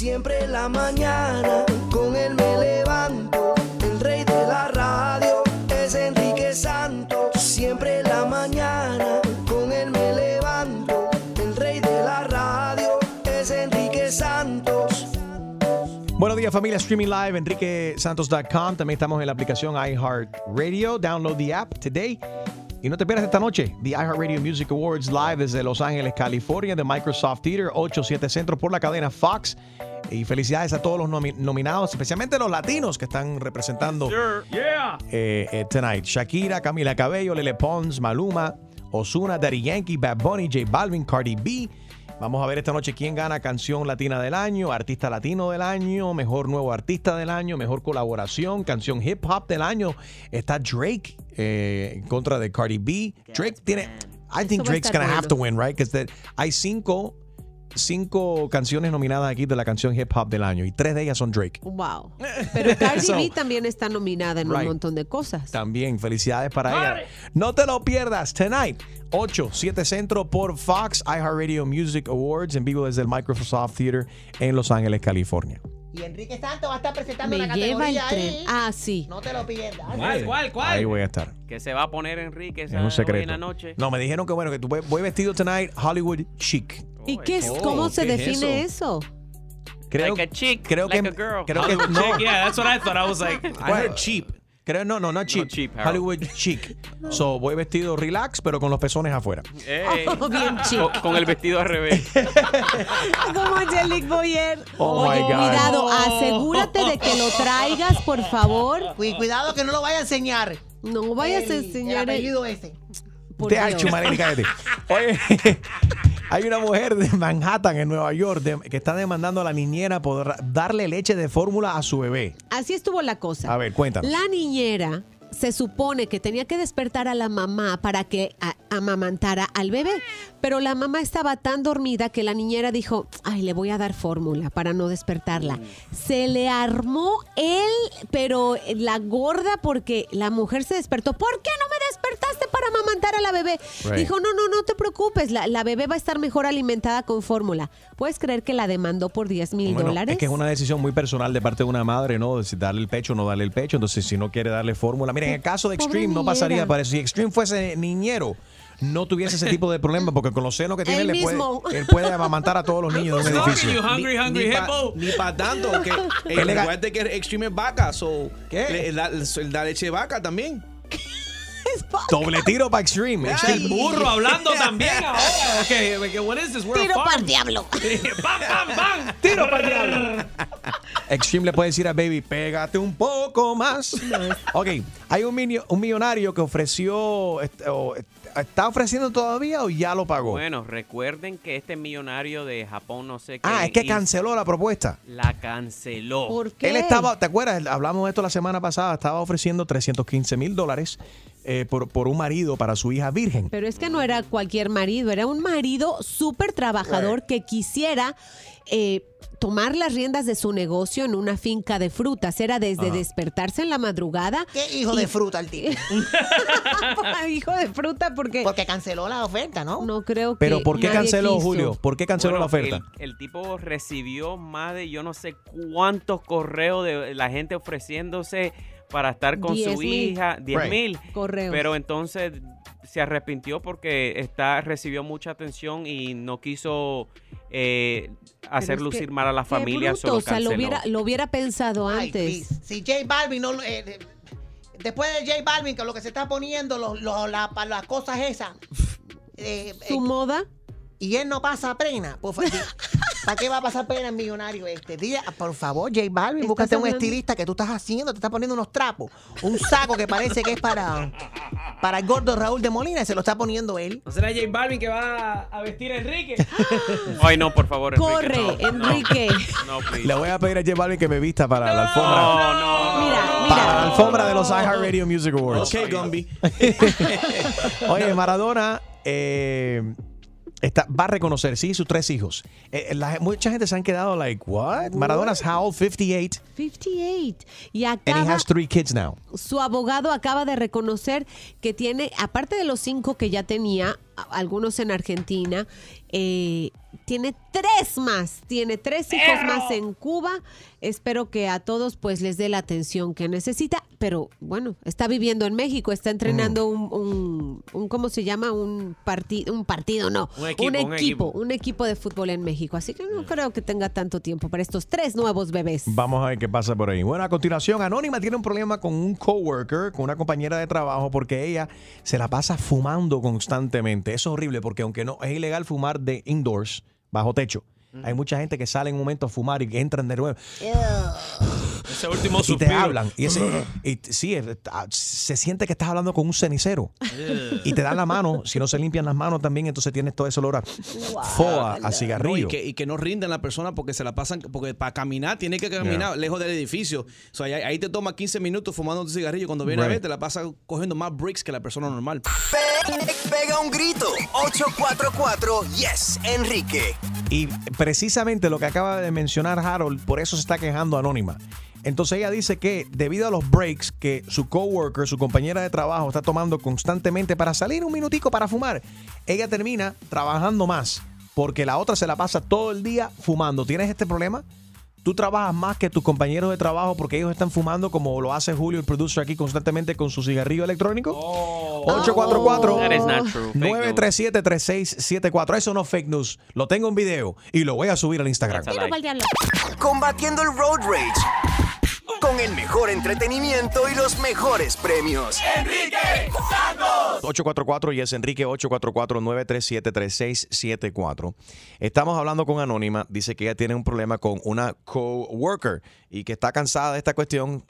Siempre en la mañana con él me levanto. El rey de la radio es Enrique Santos. Siempre en la mañana con él me levanto. El rey de la radio es Enrique Santos. Buenos días familia, streaming live, enriquesantos.com. También estamos en la aplicación iHeartRadio. Download the app today. Y no te pierdas esta noche, The iHeartRadio Music Awards live desde Los Ángeles, California, de Microsoft Theater, 8-7 Centro por la cadena Fox. Y felicidades a todos los nomi- nominados, especialmente los latinos que están representando Yeah. eh, eh, tonight. Shakira, Camila Cabello, Lele Pons, Maluma, Osuna, Daddy Yankee, Bad Bunny, J Balvin, Cardi B. Vamos a ver esta noche quién gana canción latina del año, artista latino del año, mejor nuevo artista del año, mejor colaboración, canción hip hop del año. Está Drake eh, en contra de Cardi B. Drake tiene. I think Drake's gonna have to win, right? Because hay cinco, cinco canciones nominadas aquí de la canción hip hop del año y tres de ellas son Drake. Wow. Pero Cardi So- B también está nominada en Right. un montón de cosas. También, felicidades para ella. No te lo pierdas, tonight, 8, 7 Centro por Fox iHeartRadio Music Awards en vivo desde el Microsoft Theater en Los Ángeles, California. Y Enrique Santos va a estar presentando Me la lleva el categoría tren. ahí. Ah, sí. No te lo pierdas. ¿Cuál, cuál, cuál? Ahí voy a estar. Que se va a poner Enrique Es esa un secreto. buena noche. No, me dijeron que bueno, que tú voy, voy vestido tonight Hollywood chic. ¿Y qué es, Oh, cómo se ¿qué es define eso? Creo, Like a chick, creo like que a girl. creo que no. chick, yeah, that's what I thought. I was like, I heard cheap. Creo no, no, no cheap. cheap, Harold. Hollywood chic. So, voy vestido relax pero con los pezones afuera. Ey. Oh, bien chic. Con, con el vestido al revés. Como Angelique Boyer. Oh, Oye, my God. cuidado, asegúrate de que lo traigas, por favor. Cu- Cuidado que no lo vaya a enseñar. No vayas a enseñar El el- apellido ese. por chumarel y cállate. Oye, hay una mujer de Manhattan, en Nueva York, de- que está demandando a la niñera por darle leche de fórmula a su bebé. Así estuvo la cosa. A ver, cuéntanos. La niñera se supone que tenía que despertar a la mamá para que amamantara al bebé, pero la mamá estaba tan dormida que la niñera dijo, ay, le voy a dar fórmula para no despertarla. Se le armó él, pero la gorda porque la mujer se despertó. ¿Por qué no me despertaste para amamantar a la bebé? Right. Dijo, no, no, no te preocupes, la, la bebé va a estar mejor alimentada con fórmula. ¿Puedes creer que la demandó por 10 mil Bueno, dólares? es que es una decisión muy personal de parte de una madre, ¿no? Si darle el pecho o no darle el pecho. Entonces, si no quiere darle fórmula. Miren, en el caso de Pobre Extreme no niñera. pasaría para eso. Si Extreme fuese niñero, no tuviese ese tipo de problema, porque con los senos que tiene, Él le mismo. puede, él puede amamantar a todos los niños de un edificio. you hungry, hungry ni, hippo. ni para tanto, que ¿Qué el que Extreme es vaca, so, ¿Qué? le- la, la leche de vaca también. Doble tiro para Extreme. El burro hablando también ahora. Okay, okay, what is this? We're a Tiro para el diablo. ¡Bam, bam, bam! ¡Tiro para el diablo! Extreme le puede decir a Baby, pégate un poco más. ok, hay un, millo- un millonario que ofreció, o, ¿está ofreciendo todavía o ya lo pagó? Bueno, recuerden que este millonario de Japón, no sé qué. ah, es que canceló la propuesta. La canceló. ¿Por qué? Él estaba, ¿te acuerdas? Hablamos de esto la semana pasada, estaba ofreciendo 315 mil dólares eh, por, por un marido para su hija virgen. Pero es que no era cualquier marido, era un marido súper trabajador que quisiera eh, tomar las riendas de su negocio en una finca de frutas. Era desde despertarse en la madrugada. ¿Qué hijo de fruta el tipo? Hijo de fruta, porque Porque canceló la oferta, ¿no? no creo que. Pero ¿por qué nadie canceló, quiso. Julio? ¿Por qué canceló Bueno, la oferta? El, el tipo recibió más de yo no sé cuántos correos de la gente ofreciéndose para estar con su mil. hija, 10 Right. mil. Correos. Pero entonces se arrepintió porque está recibió mucha atención y no quiso eh, hacer lucir que- mal a la familia. bruto, solo o sea, lo hubiera, lo hubiera pensado Ay, antes. si J Balvin no... lo- eh, eh, después de J Balvin, que lo que se está poniendo, los- los- la- las cosas esas... eh, Su eh, moda. Y él no pasa pena. Por fa- di- ¿Para qué va a pasar pena el millonario este? Dile, por favor, J Balvin, ¿Estás búscate un estilista que tú estás haciendo, te está poniendo unos trapos. Un saco que parece que es para, para el gordo Raúl de Molina y se lo está poniendo él. ¿No será J Balvin que va a vestir a Enrique? Ay, no, por favor. Enrique, Corre, no, no. Enrique. No, please. Le voy a pedir a J Balvin que me vista para la alfombra. No, no. Mira, Para la mira. alfombra de los iHeartRadio Music Awards. Ok, Gumby. Oye, Maradona eh, está, va a reconocer, sí, sus tres hijos. Eh, la- mucha gente se han quedado like, what? Maradona's how old? 58. 58. Y And he acaba, has three kids now. su abogado acaba de reconocer que tiene, aparte de los cinco que ya tenía, algunos en Argentina, eh, tiene tres más, tiene tres hijos más en Cuba. Espero que a todos pues les dé la atención que necesita, pero bueno, está viviendo en México, está entrenando un, un, un- ¿cómo se llama? Un, partido, un partido, no, Un equipo, un equipo, equipo. un equipo de fútbol en México. Así que no creo que tenga tanto tiempo para estos tres nuevos bebés. Vamos a ver qué pasa por ahí. Bueno, a continuación, Anónima tiene un problema con un coworker, con una compañera de trabajo, porque ella se la pasa fumando constantemente. Eso es horrible porque aunque no es ilegal fumar de indoors, bajo techo, hay mucha gente que sale en un momento a fumar y que entran de nuevo Ese último y te suspiro. hablan. Y, ese, y sí, ah, se siente que estás hablando con un cenicero. y te dan la mano. Si no se limpian las manos también, entonces tienes todo ese olor a foa, a No, y, cigarrillo. que, y que no rinden la persona porque se la pasan, porque para caminar tiene que caminar Yeah. lejos del edificio. O sea, ahí, ahí te toma 15 minutos fumando un cigarrillo. Cuando viene a ver, te la pasa cogiendo más bricks que la persona normal. Pe- Pega un grito. 844 Yes, Enrique. Y precisamente lo que acaba de mencionar Harold, por eso se está quejando Anónima. Entonces ella dice que debido a los breaks que su coworker, su compañera de trabajo está tomando constantemente para salir un minutico para fumar, ella termina trabajando más porque la otra se la pasa todo el día fumando. ¿Tienes este problema? Tú trabajas más que tus compañeros de trabajo porque ellos están fumando como lo hace Julio, el producer aquí constantemente con su cigarrillo electrónico. 844 That is not true. Fake news. 937-3674. Eso no es fake news. Lo tengo en video y lo voy a subir al Instagram. Combatiendo el road rage. Con el mejor entretenimiento y los mejores premios. 844 y es Enrique 844-937-3674. Estamos hablando con Anónima. Dice que ella tiene un problema con una coworker y que está cansada de esta cuestión.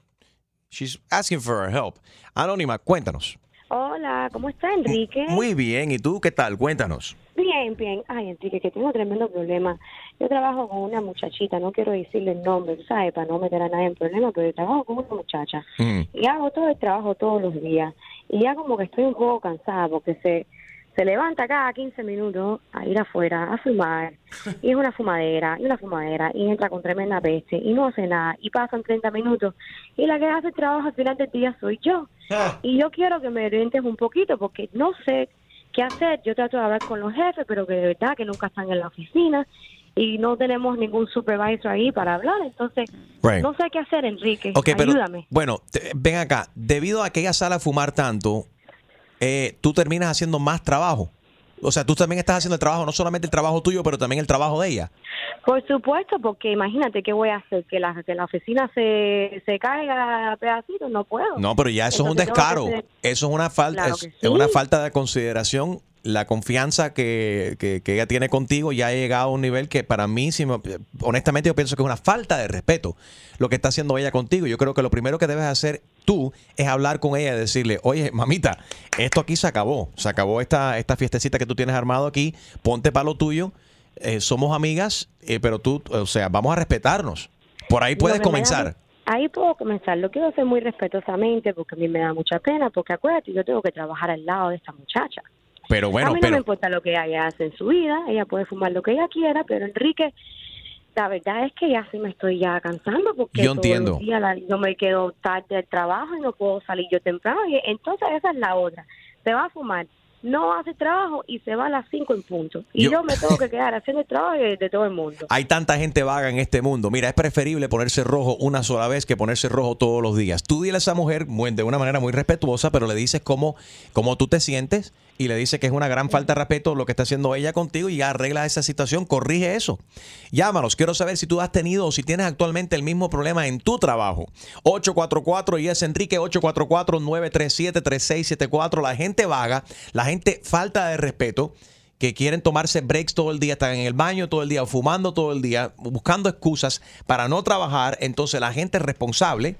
She's asking for her help. Anónima, cuéntanos. Hola, ¿cómo está Enrique? Muy bien. ¿Y tú qué tal? Cuéntanos. Bien, bien. Ay, Enrique, que tengo tremendo problema. Yo trabajo con una muchachita, no quiero decirle el nombre, ¿sabes? Para no meter a nadie en problema, pero yo trabajo con una muchacha. Mm. Y hago todo el trabajo todos los días. Y ya como que estoy un poco cansada porque se, se levanta cada 15 minutos a ir afuera a fumar. Y es una fumadera, y una fumadera, y entra con tremenda peste, y no hace nada. Y pasan 30 minutos. Y la que hace el trabajo al final del día soy yo. Y yo quiero que me orientes un poquito porque no sé qué hacer. Yo trato de hablar con los jefes, pero que de verdad que nunca están en la oficina y no tenemos ningún supervisor ahí para hablar. Entonces, Right. no sé qué hacer, Enrique. Ok, pero Ayúdame. bueno, te- ven acá. Debido a que ella sale a fumar tanto, eh, tú terminas haciendo más trabajo. O sea, tú también estás haciendo el trabajo, no solamente el trabajo tuyo, pero también el trabajo de ella. Por supuesto, porque imagínate qué voy a hacer, que la, que la oficina se, se caiga a pedacitos, no puedo. No, pero ya eso es un descaro. hacer- Eso es una falta, Claro es, una falta de consideración. La confianza que, que- que ella tiene contigo ya ha llegado a un nivel que para mí, si me- honestamente, yo pienso que es una falta de respeto lo que está haciendo ella contigo. Yo creo que lo primero que debes hacer tú es hablar con ella y decirle, oye, mamita, esto aquí se acabó. Se acabó esta, esta fiestecita que tú tienes armado aquí. Ponte para lo tuyo. Eh, somos amigas, eh, pero tú, o sea, vamos a respetarnos. Por ahí puedes comenzar. Ahí puedo comenzar. Lo quiero hacer muy respetuosamente porque a mí me da mucha pena, porque acuérdate, yo tengo que trabajar al lado de esta muchacha. Pero bueno, a mí no me importa lo que ella hace en su vida, ella puede fumar lo que ella quiera, pero Enrique, la verdad es que ya sí me estoy ya cansando porque Yo todos entiendo. los días la- yo me quedo tarde del trabajo y no puedo salir yo temprano. Y entonces esa es la otra. Se va a fumar, no hace trabajo y se va a las 5 en punto. Y Yo- yo, me tengo que quedar haciendo el trabajo de, de todo el mundo. Hay tanta gente vaga en este mundo. Mira, es preferible ponerse rojo una sola vez que ponerse rojo todos los días. Tú dile a esa mujer de una manera muy respetuosa, pero le dices cómo, cómo tú te sientes y le dices que es una gran falta de respeto lo que está haciendo ella contigo y ya arregla esa situación, corrige eso. Llámanos, quiero saber si tú has tenido o si tienes actualmente el mismo problema en tu trabajo. 844 y es Enrique 844-937-3674. La gente vaga, la gente falta de respeto que quieren tomarse breaks todo el día, están en el baño todo el día, fumando todo el día, buscando excusas para no trabajar. Entonces la gente responsable,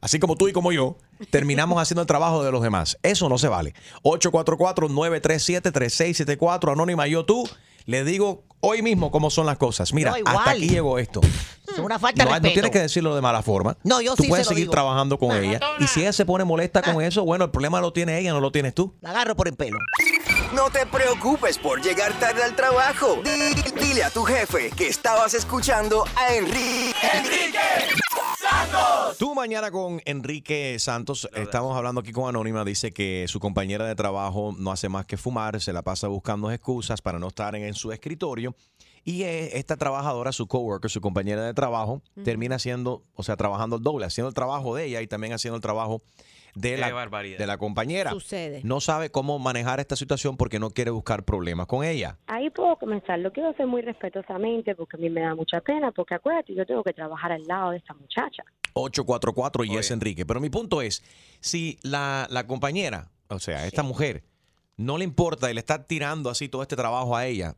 así como tú y como yo, terminamos haciendo el trabajo de los demás. Eso no se vale. 844-937-3674, Anónima, yo tú, le digo hoy mismo cómo son las cosas. Mira, No, hasta aquí llegó esto. Es una falta No, de no respeto. tienes que decirlo de mala forma. No, yo Tú sí puedes se lo seguir digo. trabajando con ella. Y si ella se pone molesta con eso, bueno, el problema lo tiene ella, no lo tienes tú. La agarro por el pelo. No te preocupes por llegar tarde al trabajo. Di- Dile a tu jefe que estabas escuchando a Enrique. Enrique Santos. Tú mañana con Enrique Santos, estamos hablando aquí con Anónima, dice que su compañera de trabajo no hace más que fumar, se la pasa buscando excusas para no estar en, en su escritorio. Y eh, esta trabajadora, su coworker, su compañera de trabajo, termina haciendo, o sea, trabajando el doble, haciendo el trabajo de ella y también haciendo el trabajo de la, barbaridad. de la compañera. Sucede. No sabe cómo manejar esta situación porque no quiere buscar problemas con ella. Ahí puedo comenzar. Lo quiero hacer muy respetuosamente porque a mí me da mucha pena. Porque acuérdate, yo tengo que trabajar al lado de esta muchacha. 844 y es Enrique. Pero mi punto es, si la, la compañera, o sea, esta mujer, no le importa y le está tirando así todo este trabajo a ella,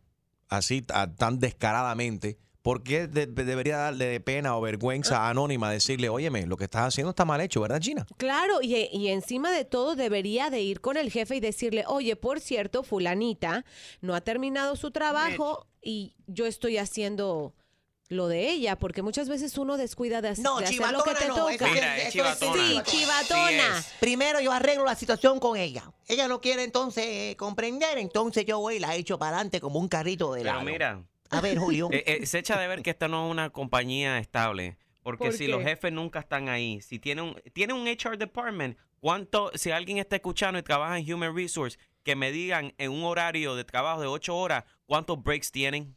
así a- tan descaradamente, ¿por qué de- debería darle de pena o vergüenza a Anónima decirle, óyeme, lo que estás haciendo está mal hecho, ¿verdad, Gina? Claro, y, y encima de todo debería de ir con el jefe y decirle, oye, por cierto, fulanita no ha terminado su trabajo y yo estoy haciendo lo de ella, porque muchas veces uno descuida de, hac- No, de hacer lo que chivatona te no, toca. Mira, es chivatona. Sí, chivatona. Primero yo arreglo la situación con ella. Ella no quiere entonces eh, comprender, entonces yo voy y la echo para adelante como un carrito de Pero helado. mira. A ver, Julio. eh, eh, se echa de ver que esta no es una compañía estable. Porque ¿Por si qué? los jefes nunca están ahí, si tiene un, tiene un HR department, ¿cuánto, si alguien está escuchando y trabaja en Human Resource, que me digan en un horario de trabajo de ocho horas, ¿cuántos breaks tienen?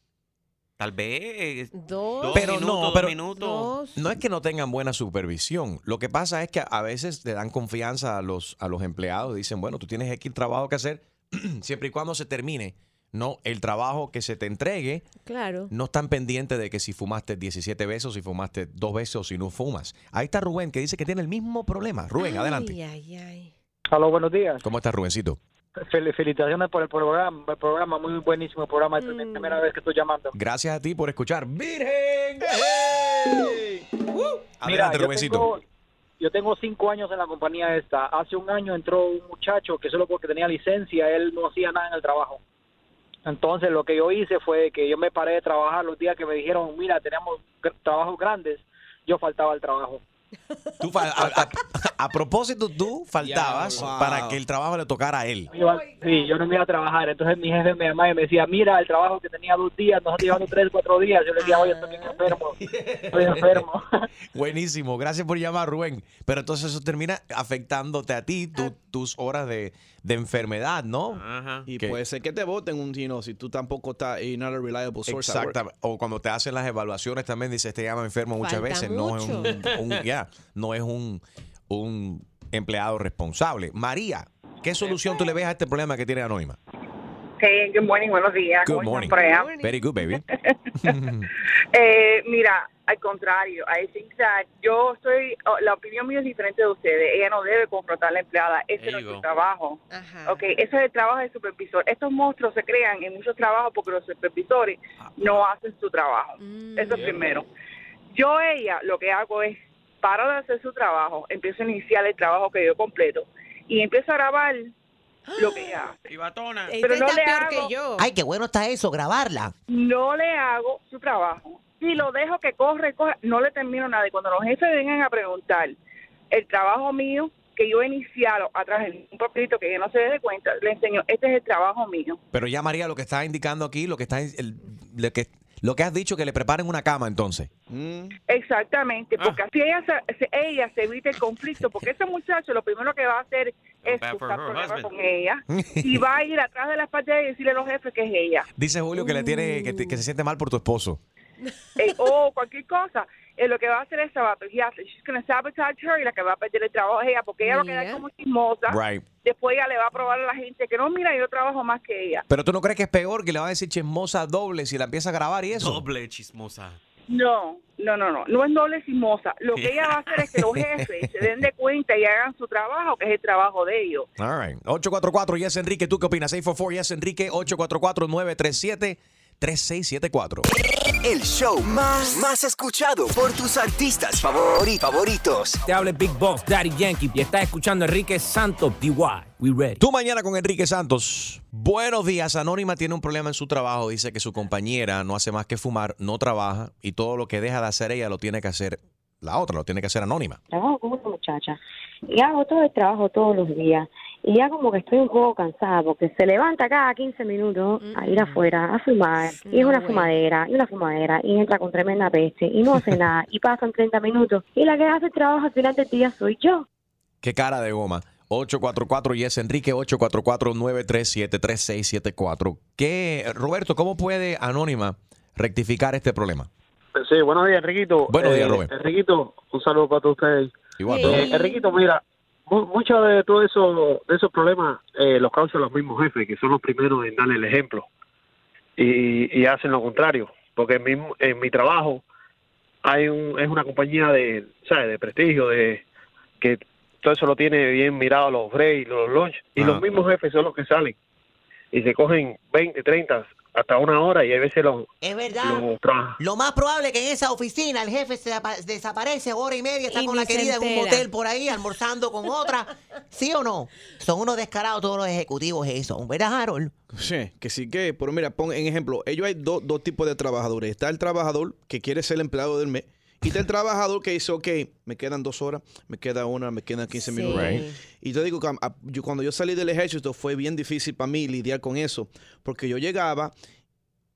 Tal vez eh, dos, pero minutos, no, dos pero minutos. no es que no tengan buena supervisión. Lo que pasa es que a veces le dan confianza a los, a los empleados. Dicen, bueno, tú tienes X trabajo que hacer siempre y cuando se termine. No, el trabajo que se te entregue, Claro. no están pendientes de que si fumaste 17 veces, o si fumaste dos veces o si no fumas. Ahí está Rubén que dice que tiene el mismo problema. Rubén, adelante. Ay, ay, ay. Aló, buenos días. ¿Cómo estás, Rubencito? Fel- felicitaciones por el programa, el programa, muy buenísimo programa. Es la primera vez que estoy llamando. Gracias a ti por escuchar. ¡Virgen! Mira, Adelante, yo Rubensito. tengo, yo tengo cinco años en la compañía esta. Hace un año entró un muchacho que solo porque tenía licencia, él no hacía nada en el trabajo. Entonces lo que yo hice fue que yo me paré de trabajar los días que me dijeron, mira, tenemos trabajos grandes, yo faltaba al trabajo. Tú fal- a, a- a propósito, tú faltabas Ya, wow. para que el trabajo le tocara a él. Sí, yo no me iba a trabajar. Entonces mi jefe me llamaba y me decía, mira, el trabajo que tenía dos días, nos ha llevado tres, cuatro días. Yo le decía, oye, estoy enfermo, estoy enfermo. Buenísimo, gracias por llamar, Rubén. Pero entonces eso termina afectándote a ti, tu- tus horas de, de enfermedad, ¿no? Y Que- puede ser que te voten un you si tú tampoco estás not a reliable source. Exactamente. O cuando te hacen las evaluaciones también dices, te llama enfermo muchas Falta veces. No es un, mucho. un- ya, no es un, un empleado responsable. María, ¿qué solución tú le ves a este problema que tiene Anónima? Hey, good morning, buenos días. Good ¿Cómo morning. por allá? Very good, baby. Eh, mira, al contrario, I think that yo estoy, oh, la opinión mía es diferente de ustedes. Ella no debe confrontar a la empleada. Ese no es su trabajo. Ok, ese es el trabajo del supervisor. Estos monstruos se crean en muchos trabajos porque los supervisores no hacen su trabajo. Eso es primero. Yo, ella, lo que hago es, paro de hacer su trabajo, empiezo a iniciar el trabajo que yo completo y empiezo a grabar lo que ella hace. Chivatona. Pero no le hago, Ay, qué bueno está eso, grabarla. no le hago su trabajo. Si lo dejo que corre, corre, no le termino nada. Y cuando los jefes vengan a preguntar el trabajo mío, que yo he iniciado atrás en un papelito que ella no se dé cuenta, le enseño, este es el trabajo mío. Pero ya María, lo que está indicando aquí, lo que está el- lo que lo que has dicho que le preparen una cama entonces. Exactamente, porque así ella se, ella se evita el conflicto, porque ese muchacho lo primero que va a hacer es buscar problemas con ella y va a ir atrás de la espalda y decirle a los jefes que es ella. Dice Julio que le tiene que, te- que se siente mal por tu esposo. eh, o cualquier cosa, eh, lo que va a hacer es sabotajear. She's gonna sabotage her y la que va a perder el trabajo es ella, porque ella va a quedar como chismosa. Right. Después ella le va a probar a la gente que no, mira, yo trabajo más que ella. Pero tú no crees que es peor que le va a decir chismosa doble si la empieza a grabar y eso. Doble chismosa. No, no, no, no, no es doble chismosa. Lo que ella va a hacer es que los jefes se den de cuenta y hagan su trabajo, que es el trabajo de ellos. All right. 844 Yes Enrique, ¿tú qué opinas? 644 Yes Enrique 844 937 3674. El show más, más escuchado por tus artistas favori- favoritos. Te habla Big Boss, Daddy Yankee, y estás escuchando a Enrique Santos, DY. We ready. Tú mañana con Enrique Santos. Buenos días. Anónima tiene un problema en su trabajo. Dice que su compañera no hace más que fumar, no trabaja y todo lo que deja de hacer ella lo tiene que hacer la otra, lo tiene que hacer Anónima. Trabajo con una muchacha y hago todo el trabajo todos los días. Y ya como que estoy un poco cansada porque se levanta cada 15 minutos a ir afuera a fumar. Y es una fumadera, y una fumadera, y entra con tremenda peste, y no hace nada, y pasan 30 minutos. Y la que hace el trabajo al final del día soy yo. Qué cara de goma. 844 y es Enrique 844-937-3674. ¿Qué, Roberto, cómo puede Anónima rectificar este problema? Sí, buenos días, Enriquito. Buenos días, Eh, Robert. Enriquito, un saludo para todos ustedes. Igual, Eh. Enriquito, mira, muchos de todos esos, de esos problemas eh, los causan los mismos jefes, que son los primeros en darle el ejemplo. Y, y hacen lo contrario. Porque en mi, en mi trabajo hay un, es una compañía de, ¿sabes? de prestigio, de que todo eso lo tiene bien mirado los breaks, los lunch, y Ah. los mismos jefes son los que salen. Y se cogen 20, 30, hasta una hora, y a veces los, Es verdad. Lo más probable es que en esa oficina el jefe se apa- desaparece hora y media, está Y con la querida en un motel por ahí, almorzando con otra. ¿Sí o no? Son unos descarados todos los ejecutivos eso, ¿verdad, Harold? Sí, que sí que, pero mira, pon en ejemplo, ellos hay dos dos tipos de trabajadores. Está el trabajador que quiere ser el empleado del mes y está el trabajador que dice, ok, me quedan dos horas, me queda una, me quedan 15 Sí. minutos. Right. Y yo digo, yo, cuando yo salí del ejército fue bien difícil para mí lidiar con eso, porque yo llegaba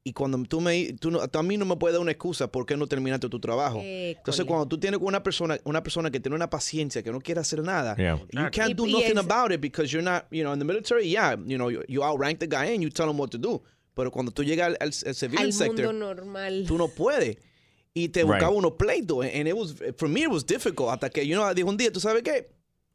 y cuando tú me, tú, no- a mí no me puedes dar una excusa por qué no terminaste tu trabajo. Entonces, École. cuando tú tienes una persona, una persona que tiene una paciencia, que no quiere hacer nada, Yeah. you can't Y- do y nothing es- about it because you're not, you know, in the military, yeah, you know, you, you outrank the guy and you tell him what to do. Pero cuando tú llegas al, al, al civilian Al sector, mundo normal. tú no puedes. Y te Right. buscaba unos pleitos. And it was, for me, it was difficult. Hasta que, you know, dijo un día, ¿tú sabes qué?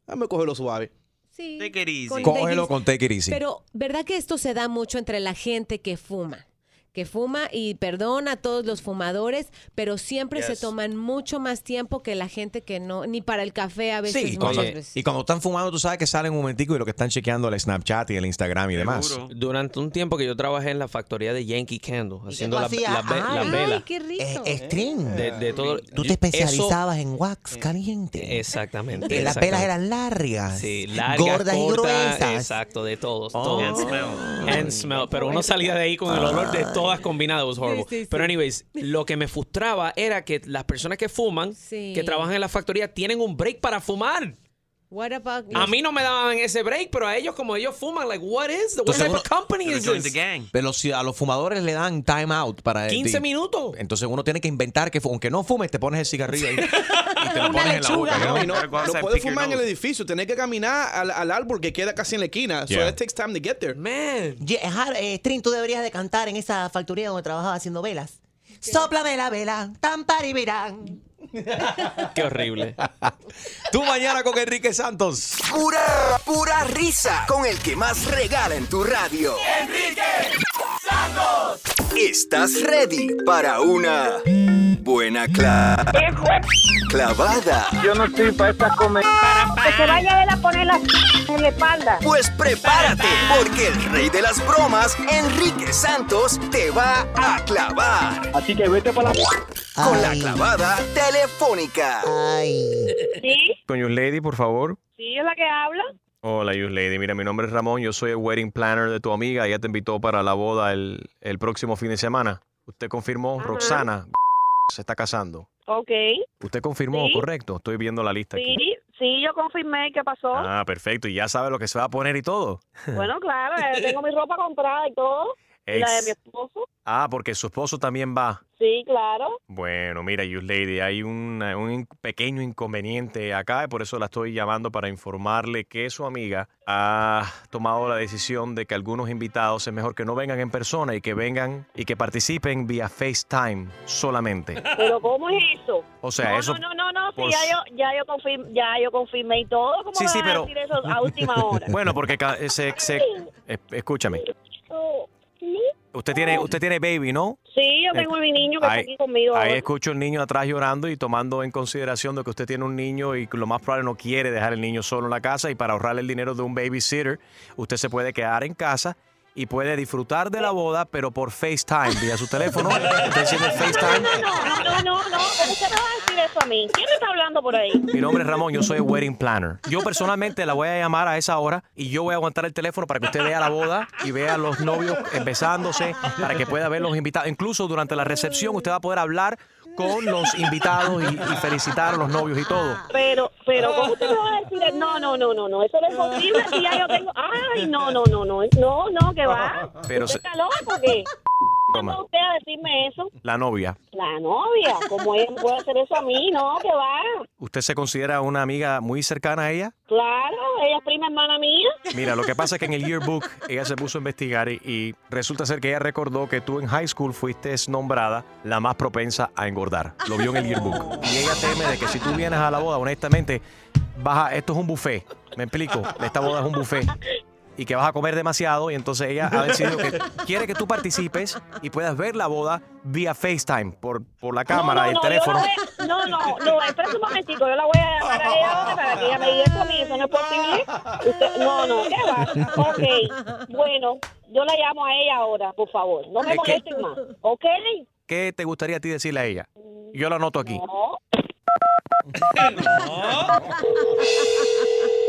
Dame cogerlo suave. Sí. Take it easy. Con Cógelo take it- con take it easy. Pero, ¿verdad que esto se da mucho entre la gente que fuma? Que fuma y perdona a todos los fumadores, pero siempre se toman mucho más tiempo que la gente que no, ni para el café a veces. Sí, muchas cuando- veces. y cuando están fumando, tú sabes que salen un momentico y lo que están chequeando el Snapchat y el Instagram y demás. Seguro. Durante un tiempo que yo trabajé en la factoría de Yankee Candle, haciendo la- las Ay, las Ay, velas. qué rico. Eh, string. De, de todo. Tú te especializabas en wax caliente. Exactamente. Eh, las pelas eran largas. Sí, largas, gordas y gruesas. Exacto, de todos. Oh. todos. And smell. And smell. Pero uno salía de ahí con el olor de todas combinadas. Was horrible. Sí, sí, sí. Pero anyways, lo que me frustraba era que las personas que fuman, que trabajan en la factoría, tienen un break para fumar. What about A mí no me daban ese break, pero a ellos como ellos fuman, like, what is? What Entonces type of company is joined the this? gang. Pero si a los fumadores le dan time out para 15 minutos. Entonces uno tiene que inventar que aunque no fumes, te pones el cigarrillo ahí y te lo pones en la boca. No, ¿no? no, no puedes fumar en el edificio. Tienes que caminar al, al árbol que queda casi en la esquina. So Yeah. it takes time to get there. Man. Ye- Har- eh, String, tú deberías de cantar en esa factoría donde trabajaba haciendo velas. Sóplame la vela, tan paribirán. Qué horrible. Tú mañana con Enrique Santos. Pura, pura risa con el que más regala en tu radio. Enrique ¿Estás ready para una buena cla- clavada? Yo no estoy para estas comer. Que se vaya él a poner la en la espalda. Pues prepárate, porque el rey de las bromas, Enrique Santos, te va a clavar Así que vete para la... con la clavada telefónica. Ay. ¿Sí? Con Yus Lady, por favor. ¿Sí es la que habla? Hola, Yus Lady. Mira, mi nombre es Ramón. Yo soy el wedding planner de tu amiga. Ella te invitó para la boda el, el próximo fin de semana. Usted confirmó, Roxana se está casando. Ok. Usted confirmó, Sí. correcto. Estoy viendo la lista aquí. Sí, sí, yo confirmé qué pasó. Ah, perfecto. Y ya sabe lo que se va a poner y todo. Bueno, claro, eh, tengo mi ropa comprada y todo. Y la de mi Ex- esposo. Ah, porque su esposo también va. Sí, claro. Bueno, mira, Yus Lady, hay un, pequeño inconveniente acá y por eso la estoy llamando para informarle que su amiga ha tomado la decisión de que algunos invitados es mejor que no vengan en persona y que vengan y que participen vía FaceTime solamente. Pero ¿cómo es eso? O sea, no, eso... no, no, no, no, sí, pues- ya yo, ya yo confirmé, ya yo confirmé y todo. ¿Cómo Sí, sí, pero- a decir eso a última hora? Bueno, porque ca- se, se- eh, escúchame. Usted tiene, usted tiene baby, ¿no? Sí, yo tengo mi niño que está Ahí- aquí conmigo. Ahí ahora. escucho el niño atrás llorando y tomando en consideración de que usted tiene un niño y lo más probable no quiere dejar el niño solo en la casa y para ahorrarle el dinero de un babysitter, usted se puede quedar en casa y puede disfrutar de la boda, pero por FaceTime, vía su teléfono. Usted enciende FaceTime. No, no, no, no, no, ¿cómo usted me va a decir eso a mí? ¿Quién está hablando por ahí? Mi nombre es Ramón, yo soy el wedding planner. Yo personalmente la voy a llamar a esa hora y yo voy a aguantar el teléfono para que usted vea la boda y vea a los novios besándose, para que pueda ver los invitados. Incluso durante la recepción usted va a poder hablar con los invitados y, y felicitar a los novios y todo. Pero, pero, ¿cómo usted me va a decir? No, no, no, no, no, eso no es posible. Si ya yo tengo. Ay, no, no, no, no, no, no, que va. Pero ¿Usted se- está loco qué? ¿Cómo usted a decirme eso? la novia. La novia, ¿cómo ella puede hacer eso a mí? No, que va. ¿Usted se considera una amiga muy cercana a ella? Claro, ella es prima hermana mía. Mira, lo que pasa es que en el yearbook ella se puso a investigar y, y resulta ser que ella recordó que tú en high school fuiste nombrada la más propensa a engordar. Lo vio en el yearbook. Y ella teme de que si tú vienes a la boda, honestamente, vas a- esto es un buffet. ¿Me explico? Esta boda es un buffet. Y que vas a comer demasiado y entonces ella ha decidido que quiere que tú participes y puedas ver la boda vía FaceTime por, por la cámara y el no, teléfono. La voy no, no, no, espera un momentico, yo la voy a llamar a ella ahora para que ella me diga eso a mí, eso no es posible. Usted- no, no, ¿qué va? Ok, bueno, yo la llamo a ella ahora, por favor, no me Es que- molesten más, ¿ok? ¿Qué te gustaría a ti decirle a ella? Yo lo anoto aquí. No.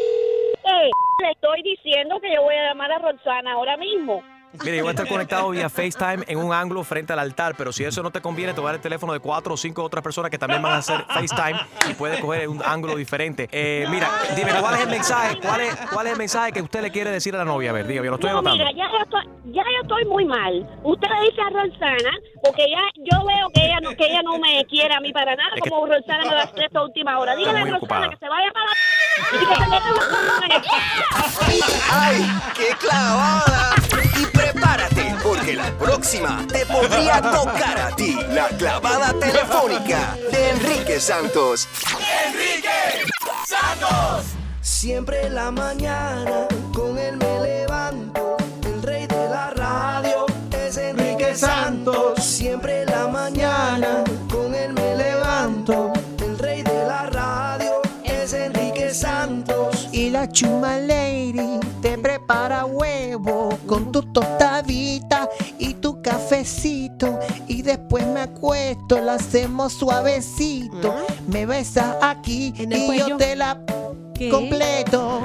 Le estoy diciendo que yo voy a llamar a Roxana ahora mismo. Mira, yo voy a estar conectado vía FaceTime en un ángulo frente al altar, pero si eso no te conviene, te voy a dar el teléfono de cuatro o cinco otras personas que también van a hacer FaceTime y puedes coger un ángulo diferente. Eh, mira, dime, ¿cuál es el mensaje? ¿Cuál es, ¿Cuál es el mensaje que usted le quiere decir a la novia? A ver, dígame, lo estoy No, anotando. mira, ya yo, estoy, ya yo estoy muy mal. Usted le dice a Roxana, porque ya yo veo que ella no, que ella no me quiere a mí para nada, Es que- como Roxana me va a hacer esta última hora. Dígale a Roxana ocupada. que se vaya para ¡Ay, qué clavada! Y prepárate, porque la próxima te podría tocar a ti la clavada telefónica de Enrique Santos. ¡Enrique Santos! Siempre en la mañana con él me levanto. El rey de la radio es Enrique Santos. Siempre en la mañana con él me levanto. Santos. Y la chuma lady te prepara huevo con tu tostadita y tu cafecito. Y después me acuesto, lo hacemos suavecito. Me besas aquí ¿En el y cuello? yo te la ¿Qué? completo.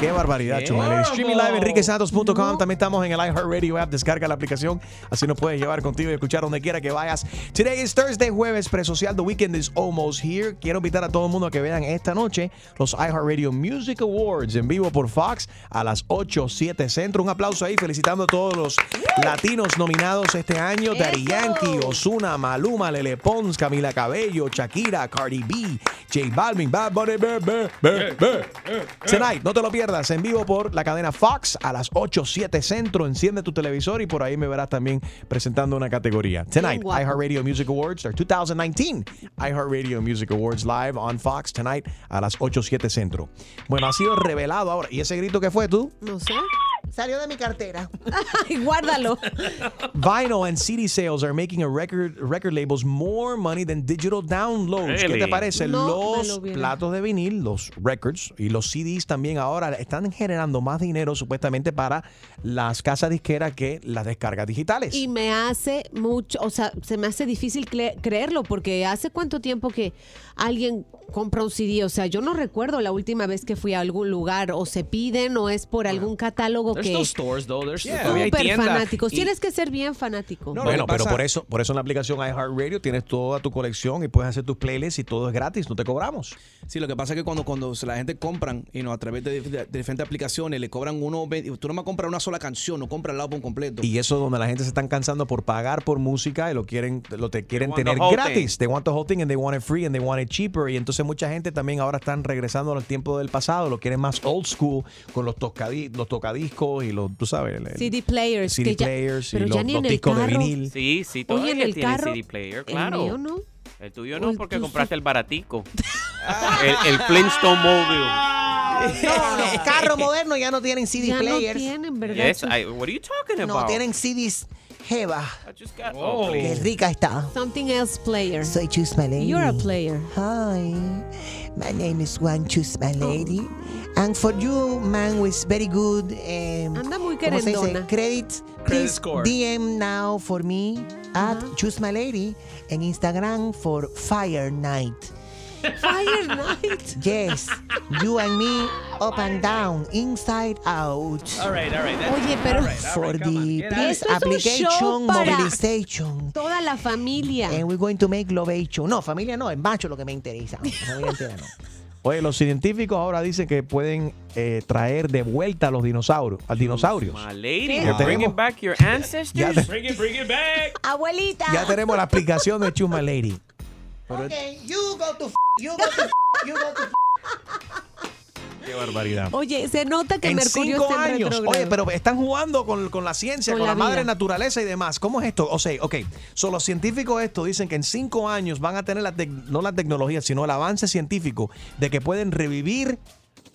Qué barbaridad, Chumel. Streaming live en enriquesantos.com. También estamos en el iHeartRadio app. Descarga la aplicación. Así nos puedes llevar contigo y escuchar donde quiera que vayas. Today is Thursday, jueves presocial. The weekend is almost here. Quiero invitar a todo el mundo a que vean esta noche los iHeartRadio Music Awards en vivo por Fox a las 8, 7 centro. Un aplauso ahí felicitando a todos los latinos nominados este año. Daddy Yankee, Osuna, Maluma, Lele Pons, Camila Cabello, Shakira, Cardi B, J Balvin, Bad Bunny, be, be, be, be. Tonight, no te lo pierdas, en vivo por la cadena Fox a las 8, 7 centro. Enciende tu televisor y por ahí me verás también presentando una categoría. Tonight, iHeartRadio Music Awards, our 2019 iHeartRadio Music Awards live on Fox tonight a las 8, 7 centro. Bueno, ha sido revelado ahora. ¿Y ese grito que fue tú? No sé. Salió de mi cartera. Guárdalo. Vinyl and CD sales are making a record record labels more money than digital downloads. ¿Qué te parece? No los lo platos de vinil, los records y los CDs también ahora están generando más dinero supuestamente para las casas disqueras que las descargas digitales. Y me hace mucho, o sea, se me hace difícil cre- creerlo porque hace cuánto tiempo que alguien compra un CD, o sea, yo no recuerdo la última vez que fui a algún lugar o se piden o es por algún catálogo There's que still stores, though. There's Yeah. hay tiendas. fanáticos. Y- Tienes que ser bien fanático. No, bueno, pero por eso, por eso en la aplicación iHeartRadio tienes toda tu colección y puedes hacer tus playlists y todo es gratis, no te cobramos. Sí, lo que pasa es que cuando, cuando la gente compran y no, a través de, de- de diferentes aplicaciones le cobran uno, ve- tú no me compras una sola canción, no compras el álbum completo. Y eso es donde la gente se están cansando por pagar por música y lo quieren, lo te quieren the tener gratis. They want the whole thing and they want it free and they want it cheaper. Y entonces mucha gente también ahora están regresando al tiempo del pasado, lo quieren más old school con los, tocadi- los tocadiscos y los, tú sabes, el- el- CD players. CD ya- players y los, los el discos de vinil. Sí, sí, Oye, todavía en el tiene carro, CD player, el claro. mío no. El tuyo no, El porque compraste el baratico. el, el Flintstone Mobile. No, los carros modernos ya no tienen CD Ya no players. tienen, ¿verdad? Yes, I, what are you talking No, about? tienen CDs Jeva. I just got, oh, Qué rica está. Something else player. Soy Chus My Lady. You're a player. Hi, my name is Juan Chus My Lady. And for you, man, with very good. Um, Anda muy ¿cómo se dice? Please score. DM now for me at Choose My Lady en Instagram for Fire Night. Fire Night. Yes, you and me, up and down, inside out. All right, all right. Oye, pero For the show application mobilization. toda la familia. And we're going to make lovation. No, familia no, es macho lo que me interesa. Familia entera no. Oye, los científicos ahora dicen que pueden eh, traer de vuelta a los dinosaurios, al dinosaurios. My lady, back your ancestors. Ya te- Bring it, bring it back. Abuelita. Ya tenemos la aplicación de Chuma Lady. Pero- Okay, you go to f you go to f you go to f Qué barbaridad. Oye, se nota que en Mercurio cinco está en años. Oye, pero están jugando con, con la ciencia, Con con, la la, madre naturaleza y demás. ¿Cómo es esto? O sea, ok, so, los científicos esto dicen que en cinco años van a tener la no la tecnología, sino el avance científico de que pueden revivir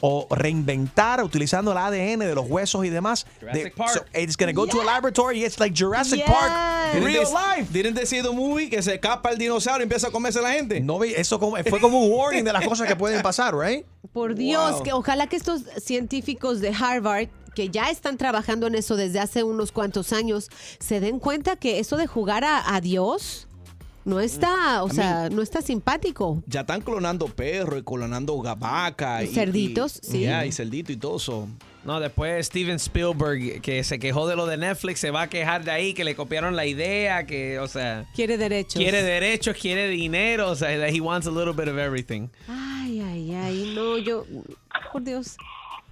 o reinventar utilizando el ADN de los huesos y demás. Jurassic De- Park. so it's gonna go to a laboratory. It's like Jurassic Yes. Park. Didn't Real they- life. Didn't they see the movie que se escapa el dinosaurio y empieza a comerse a la gente? No, ve- eso como, fue como un warning de las cosas que pueden pasar, right? Por Dios, Wow. que ojalá que estos científicos de Harvard que ya están trabajando en eso desde hace unos cuantos años, se den cuenta que eso de jugar a, a Dios no está, o sea, no está simpático. Ya están clonando perros y clonando vaca. Y cerditos, sí. Ya, y cerdito y todo eso. No, después Steven Spielberg, que se quejó de lo de Netflix, se va a quejar de ahí, que le copiaron la idea, que, o sea, Quiere derechos. quiere derechos, quiere dinero, o sea, that he wants a little bit of everything. Ay, ay, ay, no, yo, por Dios.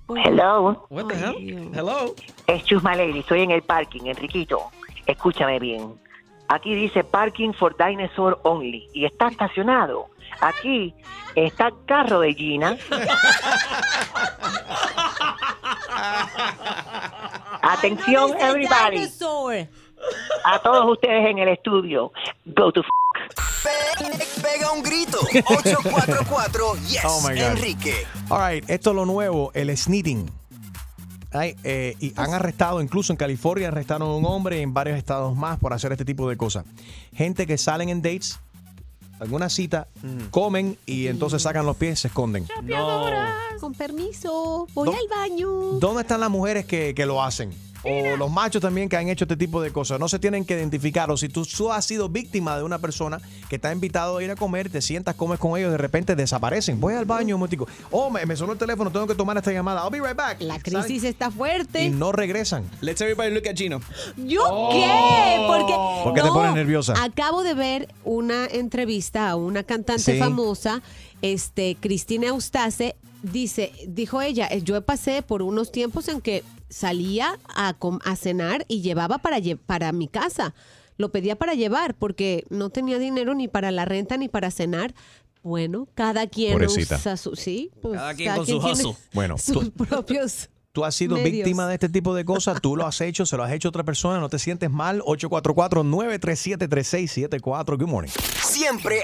Por- Hello, What the Ay, hell? Dios. Hello? es Chusma Lady, estoy en el parking, Enriquito. Escúchame bien. Aquí dice parking for dinosaur only y está estacionado. Aquí está el carro de Gina. Atención, everybody. A todos ustedes en el estudio. Go to Pe- Pega un grito. 844 Yes, Oh my God. Enrique. All right, esto es lo nuevo, el sneaking. Ay, eh, y han arrestado, incluso en California, arrestaron a un hombre y en varios estados más por hacer este tipo de cosas. Gente que salen en dates, alguna cita, comen y entonces sacan los pies y se esconden. Con permiso, voy ¿Dó- al baño. ¿Dónde están las mujeres que, que lo hacen? O los machos también que han hecho este tipo de cosas. No se tienen que identificar. O si tú, tú has sido víctima de una persona que te ha invitado a ir a comer, te sientas, comes con ellos, de repente desaparecen. Voy al baño un momentico. Oh, me, me sonó el teléfono, tengo que tomar esta llamada. I'll be right back. La crisis está fuerte. Y no regresan. Let's everybody look at Gino. ¿Yo qué? Porque, ¿Por qué te pones nerviosa? Acabo de ver una entrevista a una cantante Sí. famosa, este, Cristina Eustace. Dice, dijo ella, eh, yo pasé por unos tiempos en que salía a, com- a cenar y llevaba para, lle- para mi casa. Lo pedía para llevar porque no tenía dinero ni para la renta ni para cenar. Bueno, cada quien Pobrecita. usa su... Sí, pues, Cada quien con su tiene hustle. Bueno, sus tú- propios... Tú has sido medios. víctima de este tipo de cosas, tú lo has hecho, se lo has hecho a otra persona, no te sientes mal. 844-937-3674. Good morning. Siempre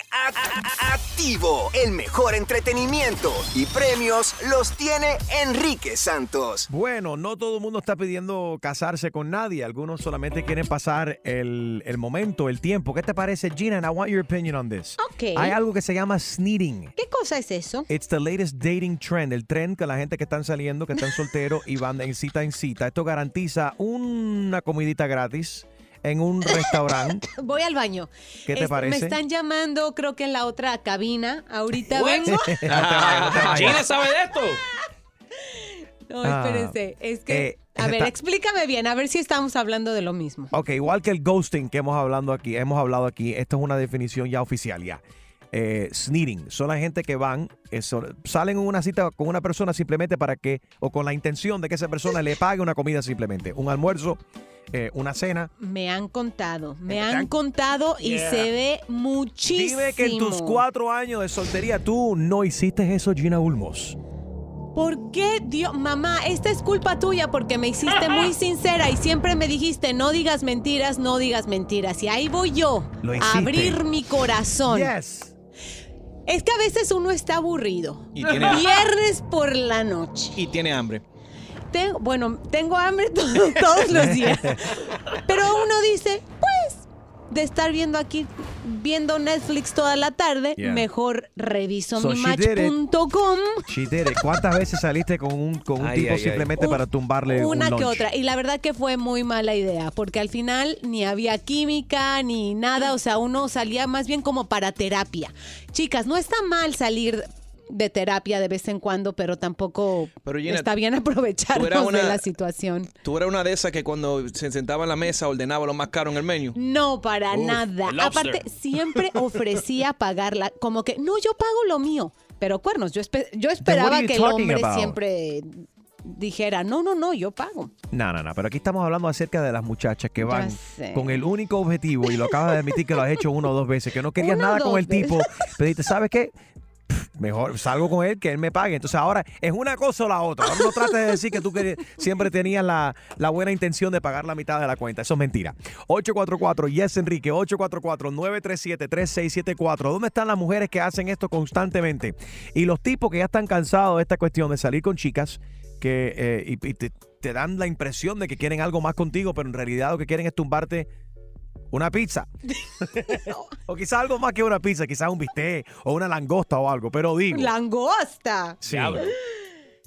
activo. El mejor entretenimiento y premios los tiene Enrique Santos. Bueno, no todo el mundo está pidiendo casarse con nadie. Algunos solamente quieren pasar el, el momento, el tiempo. ¿Qué te parece, Gina? And I want your opinion on this. Ok. Hay algo que se llama sneating. ¿Qué cosa es eso? It's the latest dating trend, el trend que la gente que están saliendo, que están solteros y van de cita en cita. Esto garantiza una comidita gratis en un restaurante. Voy al baño. ¿Qué te Este, parece? Me están llamando, creo que en la otra cabina. Ahorita vengo. Gina sabe de esto. No, Ah, espérense. Es que. eh, a ver, está- explícame bien, a ver si estamos hablando de lo mismo. Ok, igual que el ghosting que hemos hablado aquí, hemos hablado aquí, esto es una definición ya oficial ya. Eh, sneaking, son la gente que van, eh, son- salen en una cita con una persona simplemente para que, o con la intención de que esa persona le pague una comida simplemente, un almuerzo, eh, una cena. Me han contado, me ¿Te han han- contado y Yeah. se ve muchísimo. Dime que en tus cuatro años de soltería tú no hiciste eso, Gina Ulmos. ¿Por qué, Dios? Mamá, esta es culpa tuya porque me hiciste muy sincera y siempre me dijiste, no digas mentiras, no digas mentiras. Y ahí voy yo, Lo a abrir mi corazón. Yes. Es que a veces uno está aburrido. Y tiene- Viernes por la noche. Y tiene hambre. Tengo, bueno, tengo hambre to- todos los días. Pero uno dice, de estar viendo aquí, viendo Netflix toda la tarde, Yeah. mejor reviso So mi match.com. ¿Cuántas veces saliste con un, con un Ay, tipo ay, ay. simplemente para tumbarle un Una que otra. Y la verdad que fue muy mala idea, porque al final ni había química ni nada. O sea, uno salía más bien como para terapia. Chicas, no está mal salir de terapia de vez en cuando, pero tampoco Pero, Gina, está bien aprovecharnos una- de la situación. Tú eras una de esas que cuando se sentaba en la mesa ordenaba lo más caro en el menú. No, para Uf, nada. Aparte, siempre ofrecía pagarla, como que, no, yo pago lo mío. Pero cuernos, yo, espe- yo esperaba que el hombre about? siempre dijera, no, no, no, yo pago. No, no, no, pero aquí estamos hablando acerca de las muchachas que van con el único objetivo, y lo acabas de admitir que lo has hecho una o dos veces, que no querías nada con el tipo, pero dijiste, ¿sabes qué? Mejor salgo con él que él me pague. Entonces ahora es una cosa o la otra. No trates de decir que tú siempre tenías la, la buena intención de pagar la mitad de la cuenta. Eso es mentira. 844 Yes Enrique, 844-937-3674. ¿Dónde están las mujeres que hacen esto constantemente? Y los tipos que ya están cansados de esta cuestión de salir con chicas que eh, y te, te dan la impresión de que quieren algo más contigo, pero en realidad lo que quieren es tumbarte una pizza. o quizás algo más que una pizza, quizás un bistec o una langosta o algo, pero digo. Langosta. Sí.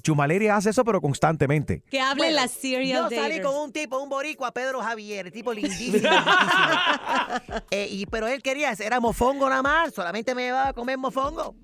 Chumaleri hace eso, pero constantemente. Que hable Bueno, la serial Yo salí daters. con un tipo, un boricua, Pedro Javier, tipo lindísimo. lindísimo. Eh, y, pero él quería, era mofongo nada más, solamente me llevaba a comer mofongo.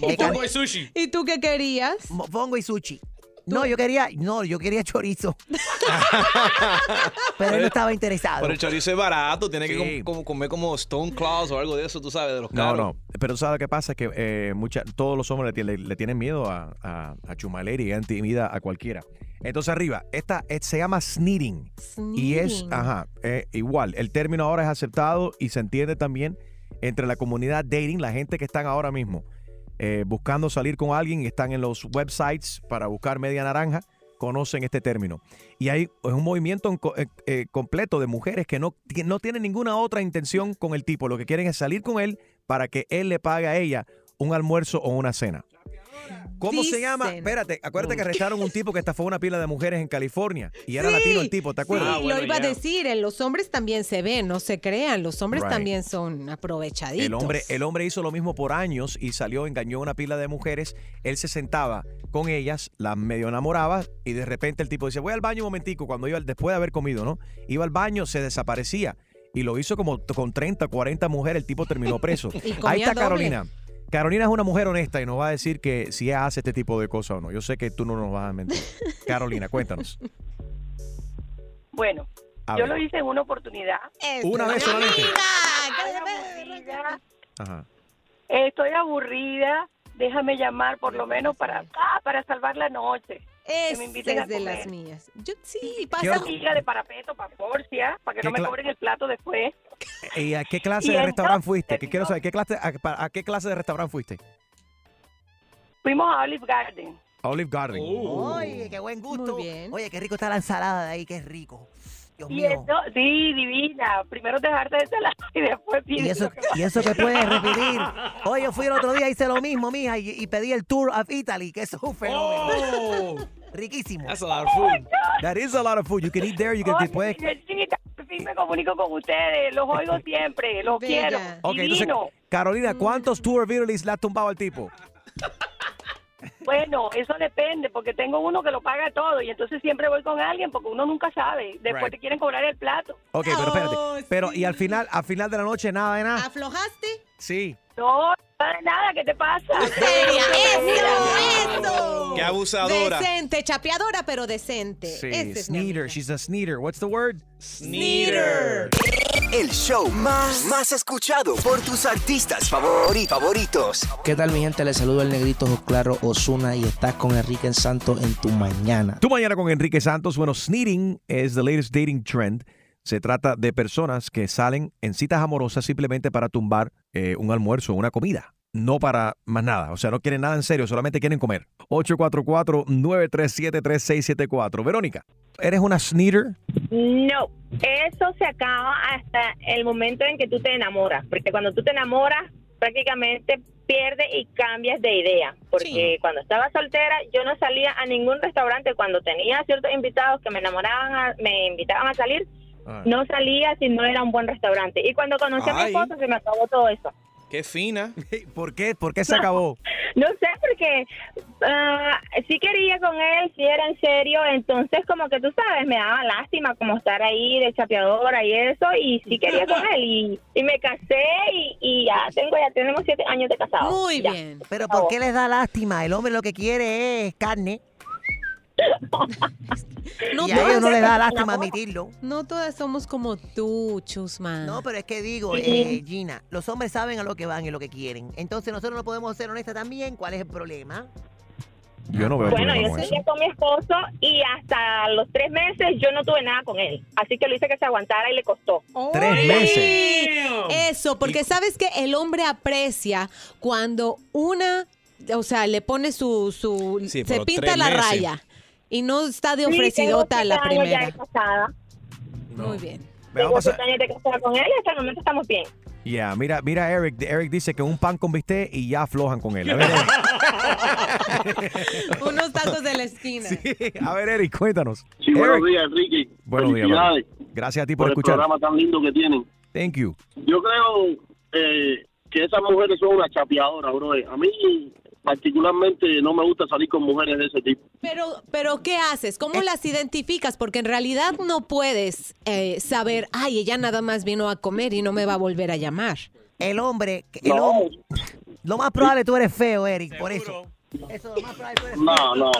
Mofongo y sushi. ¿Y tú qué querías? Mofongo y sushi. No, yo quería, no, yo quería chorizo. pero él no estaba interesado. Pero el chorizo es barato, tiene que com- comer como Stone Claws o algo de eso, tú sabes, de los No, caros. no. Pero tú sabes lo que pasa es que eh, mucha- todos los hombres le, tienen- le tienen miedo a, a, a Chumaleri y intimida a cualquiera. Entonces arriba, esta eh, se llama sneating. Y es, Sneaking. ajá, eh, igual. El término ahora es aceptado y se entiende también entre la comunidad dating, la gente que están ahora mismo eh, buscando salir con alguien están en los websites para buscar media naranja, conocen este término. Y hay es un movimiento eh, eh, completo de mujeres que no, ti- no tienen ninguna otra intención con el tipo. Lo que quieren es salir con él para que él le pague a ella un almuerzo o una cena. ¿Cómo se llama? Espérate, acuérdate que arrestaron un tipo que estafó una pila de mujeres en California y era latino el tipo, ¿te acuerdas? Sí, lo iba a decir, en los hombres también se ven, no se crean, los hombres Right. también son aprovechaditos. El hombre, el hombre hizo lo mismo por años y salió, engañó a una pila de mujeres. Él se sentaba con ellas, las medio enamoraba y de repente el tipo dice, voy al baño un momentico, cuando iba, después de haber comido, ¿no? Iba al baño, se desaparecía y lo hizo como t- con 30, 40 mujeres, el tipo terminó preso. Y comía Ahí está doble. Carolina. Carolina es una mujer honesta y nos va a decir que si ella hace este tipo de cosas o no. Yo sé que tú no nos vas a mentir. Carolina, cuéntanos. Bueno, A yo ver. lo hice en una oportunidad. Una vez solamente. Aburrida, Ajá. Estoy aburrida. Déjame llamar por lo menos para ah, para salvar la noche. que me a es de las mías. Yo, sí, Una pasa. amiga de parapeto para Porcia, para que ¿Qué no me cobren el plato después. ¿Y a qué clase de restaurante fuiste? ¿Qué quiero saber? ¿Qué clase, a, qué clase de restaurante fuiste? Fuimos a Olive Garden. Olive Garden. Oye, qué buen gusto. Oye, qué rico está la ensalada de ahí, qué rico. Dios Y mío. eso, sí, divina. Primero dejarte de ensalada y después Y pides eso, que vas y eso que puedes repetir. Oye, yo fui el otro día, hice lo mismo, mija, y, y pedí el Tour of Italy, que eso es un fenómeno. Riquísimo. That's a lot of food. That is a lot of food. You can eat there. You can Virgencita, por fin me comunico con ustedes. Los oigo siempre. Los Bella. quiero. Ok, entonces. Carolina, ¿cuántos tour of Italy le has tumbado al tipo? Bueno, eso depende, porque tengo uno que lo paga todo y entonces siempre voy con alguien porque uno nunca sabe. Después Right. te quieren cobrar el plato. Ok, pero espérate. Oh, Pero, sí. y al final, al final de la noche, nada de nada. ¿Aflojaste? Sí. No, no de nada, ¿qué te pasa? Seria, eso, eso. Qué abusadora. Decente, chapeadora, pero decente. Sí, Ese es amiga. She's a sneeder. What's the word? Sneeder. El show más, más escuchado por tus artistas favori- favoritos. ¿Qué tal mi gente? Les saludo el negrito Claro Osuna y estás con Enrique Santos en tu mañana. Tu mañana con Enrique Santos. Bueno, sneering es the latest dating trend. Se trata de personas que salen en citas amorosas simplemente para tumbar eh, un almuerzo o una comida. No para más nada. O sea, no quieren nada en serio, solamente quieren comer. 844-937-3674. Verónica, ¿eres una sneeder? No, eso se acaba hasta el momento en que tú te enamoras, porque cuando tú te enamoras prácticamente pierdes y cambias de idea, porque cuando estaba soltera yo no salía a ningún restaurante, cuando tenía ciertos invitados que me enamoraban, a- me invitaban a salir, Ah. No salía si no era un buen restaurante. Y cuando conocí a mi esposo se me acabó todo eso. Qué fina. ¿Por qué? ¿Por qué se acabó? No sé, porque ah, sí quería con él, sí era en serio, entonces como que tú sabes, me daba lástima como estar ahí de chapeadora y eso, y sí quería con él, y, y me casé y, y ya tengo, ya tenemos siete años de casado. Muy Ya. bien. Pero ¿por qué les da lástima? El hombre lo que quiere es carne. No y a ellos no todas- les da lástima admitirlo. No todas somos como tú, Chusman. No, pero es que digo, eh, Gina, los hombres saben a lo que van y lo que quieren. Entonces nosotros no podemos ser honestas también. ¿Cuál es el problema? Yo no veo Bueno, yo seguía con mi esposo y hasta los tres meses yo no tuve nada con él. Así que lo hice que se aguantara y le costó. Tres meses. Eso, porque sabes que el hombre aprecia cuando una, o sea, le pone su, su Sí, se pinta la meses. raya y no está de Sí, ofrecidota tengo la ya primera. casada. Muy bien. Vamos a- años de casada con él y hasta el momento estamos bien. Yeah, mira, mira Eric. Eric dice que un pan con bistec y ya aflojan con él. A ver, Unos tacos de la esquina. Eric, a ver, Eric, cuéntanos. Sí, buenos Eric. días, Enrique. Buenos días. Brother. Gracias a ti por, por el escuchar. programa tan lindo que tienen. Thank you. Yo creo eh, que esas mujeres son una chapeadora, bro. A mí particularmente no me gusta salir con mujeres de ese tipo. Pero, pero ¿qué haces? ¿Cómo las identificas? Porque en realidad no puedes eh, saber, ay, ella nada más vino a comer y no me va a volver a llamar. El hombre, el No. hombre- lo más probable tú eres feo, Eric, por eso. Eso lo más probable tú eres No, no.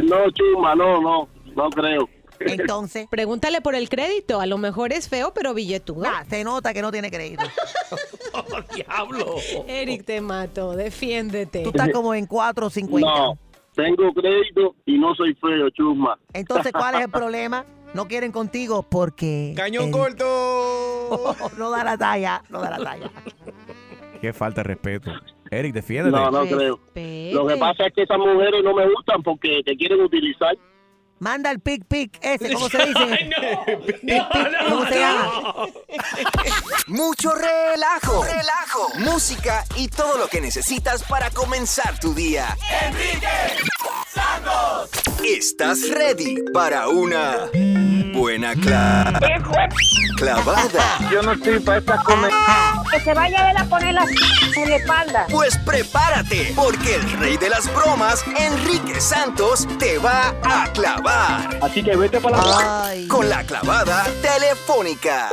No, chuma, no, no. No creo. Entonces. Pregúntale por el crédito. A lo mejor es feo, pero billetudo. Ah, se nota que no tiene crédito. Diablo. Eric te mato, defiéndete. Tú estás como en 4.50. No. Tengo crédito y no soy feo, chuma. Entonces, ¿cuál es el problema? No quieren contigo porque... Cañón corto. no da la talla, no da la talla. Qué falta de respeto. Eric, defiéndete. No, no creo. Lo que pasa es que esas mujeres no me gustan porque te quieren utilizar. Manda el pic pic ese, ¿cómo se dice? Pic, pic, ¿Cómo se llama? Mucho relajo, relajo, música y todo lo que necesitas para comenzar tu día. Enrique Santos. ¿Estás ready para una buena cla- clavada? Yo no estoy para esta comer. Que se vaya a ver a poner la en la espalda. Pues prepárate, porque el rey de las bromas, Enrique Santos, te va a clavar. Así que vete para la... Ay. Con la clavada telefónica.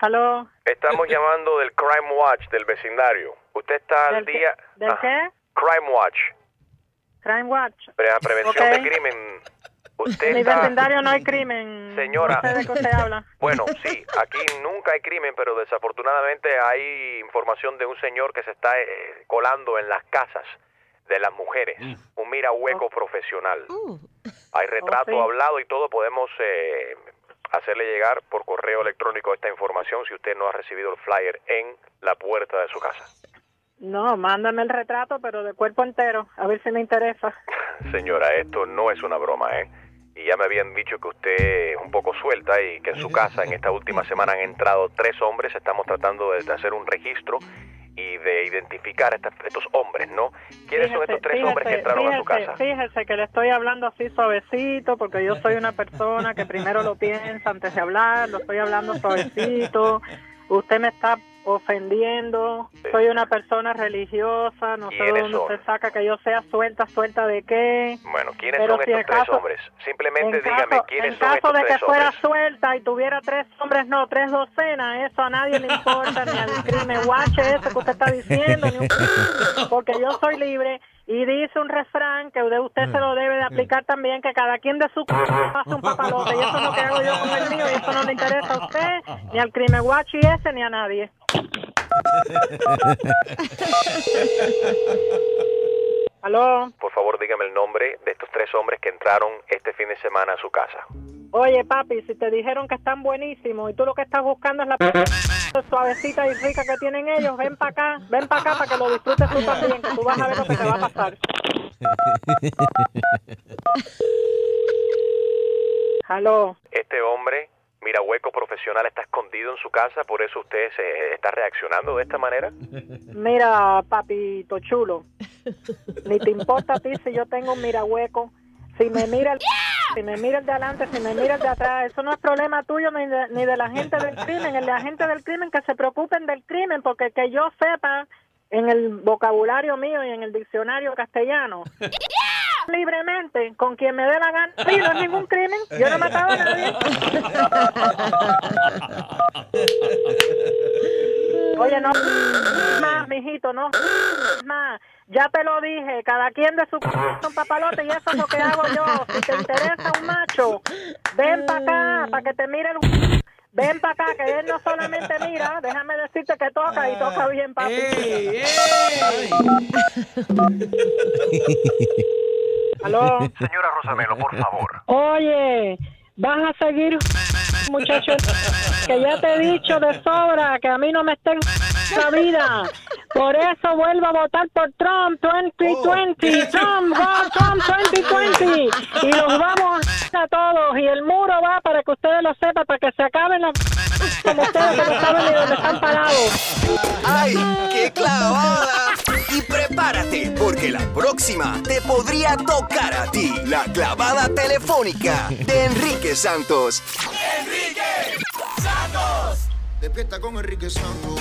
¿Aló? Estamos llamando del Crime Watch del vecindario. ¿Usted está al ¿Del qué? día? ¿Del Ajá. qué? Crime Watch, Crime Watch. pre- prevención Ok. de crimen. Usted En mi está... vecindario no hay crimen. Señora. No sé de qué usted habla. Bueno, sí, aquí nunca hay crimen, pero desafortunadamente hay información de un señor que se está eh, colando en las casas de las mujeres. Un mira hueco profesional. Hay retrato Oh, sí. hablado y todo. Podemos eh, hacerle llegar por correo electrónico esta información si usted no ha recibido el flyer en la puerta de su casa. No, mándame el retrato, pero de cuerpo entero. A ver si me interesa. Señora, esto no es una broma, ¿eh? Y ya me habían dicho que usted es un poco suelta y que en su casa en esta última semana han entrado tres hombres. Estamos tratando de hacer un registro y de identificar a estos hombres, ¿no? ¿Quiénes son estos tres hombres que entraron a su casa? fíjese que le estoy hablando así suavecito, porque yo soy una persona que primero lo piensa antes de hablar, lo estoy hablando suavecito. Usted me está ofendiendo, soy una persona religiosa, no sé ¿Quiénes dónde son? usted saca que yo sea suelta, suelta de qué. Bueno, ¿quiénes Pero son si estos en tres caso- hombres? Simplemente en dígame caso, quiénes en son caso estos de que tres fuera hombres. suelta y tuviera tres hombres, no, tres docenas, eso a nadie le importa, ni al crimen watch ese que usted está diciendo, ni un- porque yo soy libre y dice un refrán que usted se lo debe de aplicar también, que cada quien de su casa hace un papalote, y eso es lo que hago yo con el mío, y eso no le interesa a usted, ni al crimen watch y ese, ni a nadie. ¿Aló? Por favor, dígame el nombre de estos tres hombres que entraron este fin de semana a su casa. Oye, papi, si te dijeron que están buenísimos y tú lo que estás buscando es la suavecita y rica que tienen ellos, ven para acá, ven para acá para que lo disfrutes tú también, que tú vas a ver lo que te va a pasar. Aló. Este hombre, mira hueco profesional, está escondido en su casa, por eso usted se está reaccionando de esta manera. Mira, papito chulo, ni te importa a ti si yo tengo un mirahueco. Si me mira el Si me miras de adelante, si me miras de atrás, eso no es problema tuyo ni de, ni de la gente del crimen. El de la gente del crimen que se preocupen del crimen, porque que yo sepa en el vocabulario mío y en el diccionario castellano. Libremente, con quien me dé la gana. Sí, no es ningún crimen. Yo no he matado a nadie. Oye, no más, mijito, no más. Ya te lo dije, cada quien de su c- un papalote y eso es lo que hago yo. Si te interesa un macho, ven para acá, para que te mire el... Ven para acá, que él no solamente mira, déjame decirte que toca y toca bien, papi. ¿Aló? Señora Rosamelo, por favor. Oye, vas a seguir, muchacho, que ya te he dicho de sobra que a mí no me está vida. Por eso vuelvo a votar por Trump 2020. Trump, go Trump 2020. Y los vamos a todos. Y el muro va para que ustedes lo sepan, para que se acaben las como ustedes que no saben ni dónde están parados. ¡Ay, qué clavada! Y prepárate, porque la próxima te podría tocar a ti. La clavada telefónica de Enrique Santos. ¡Enrique Santos! Despierta con Enrique Santos.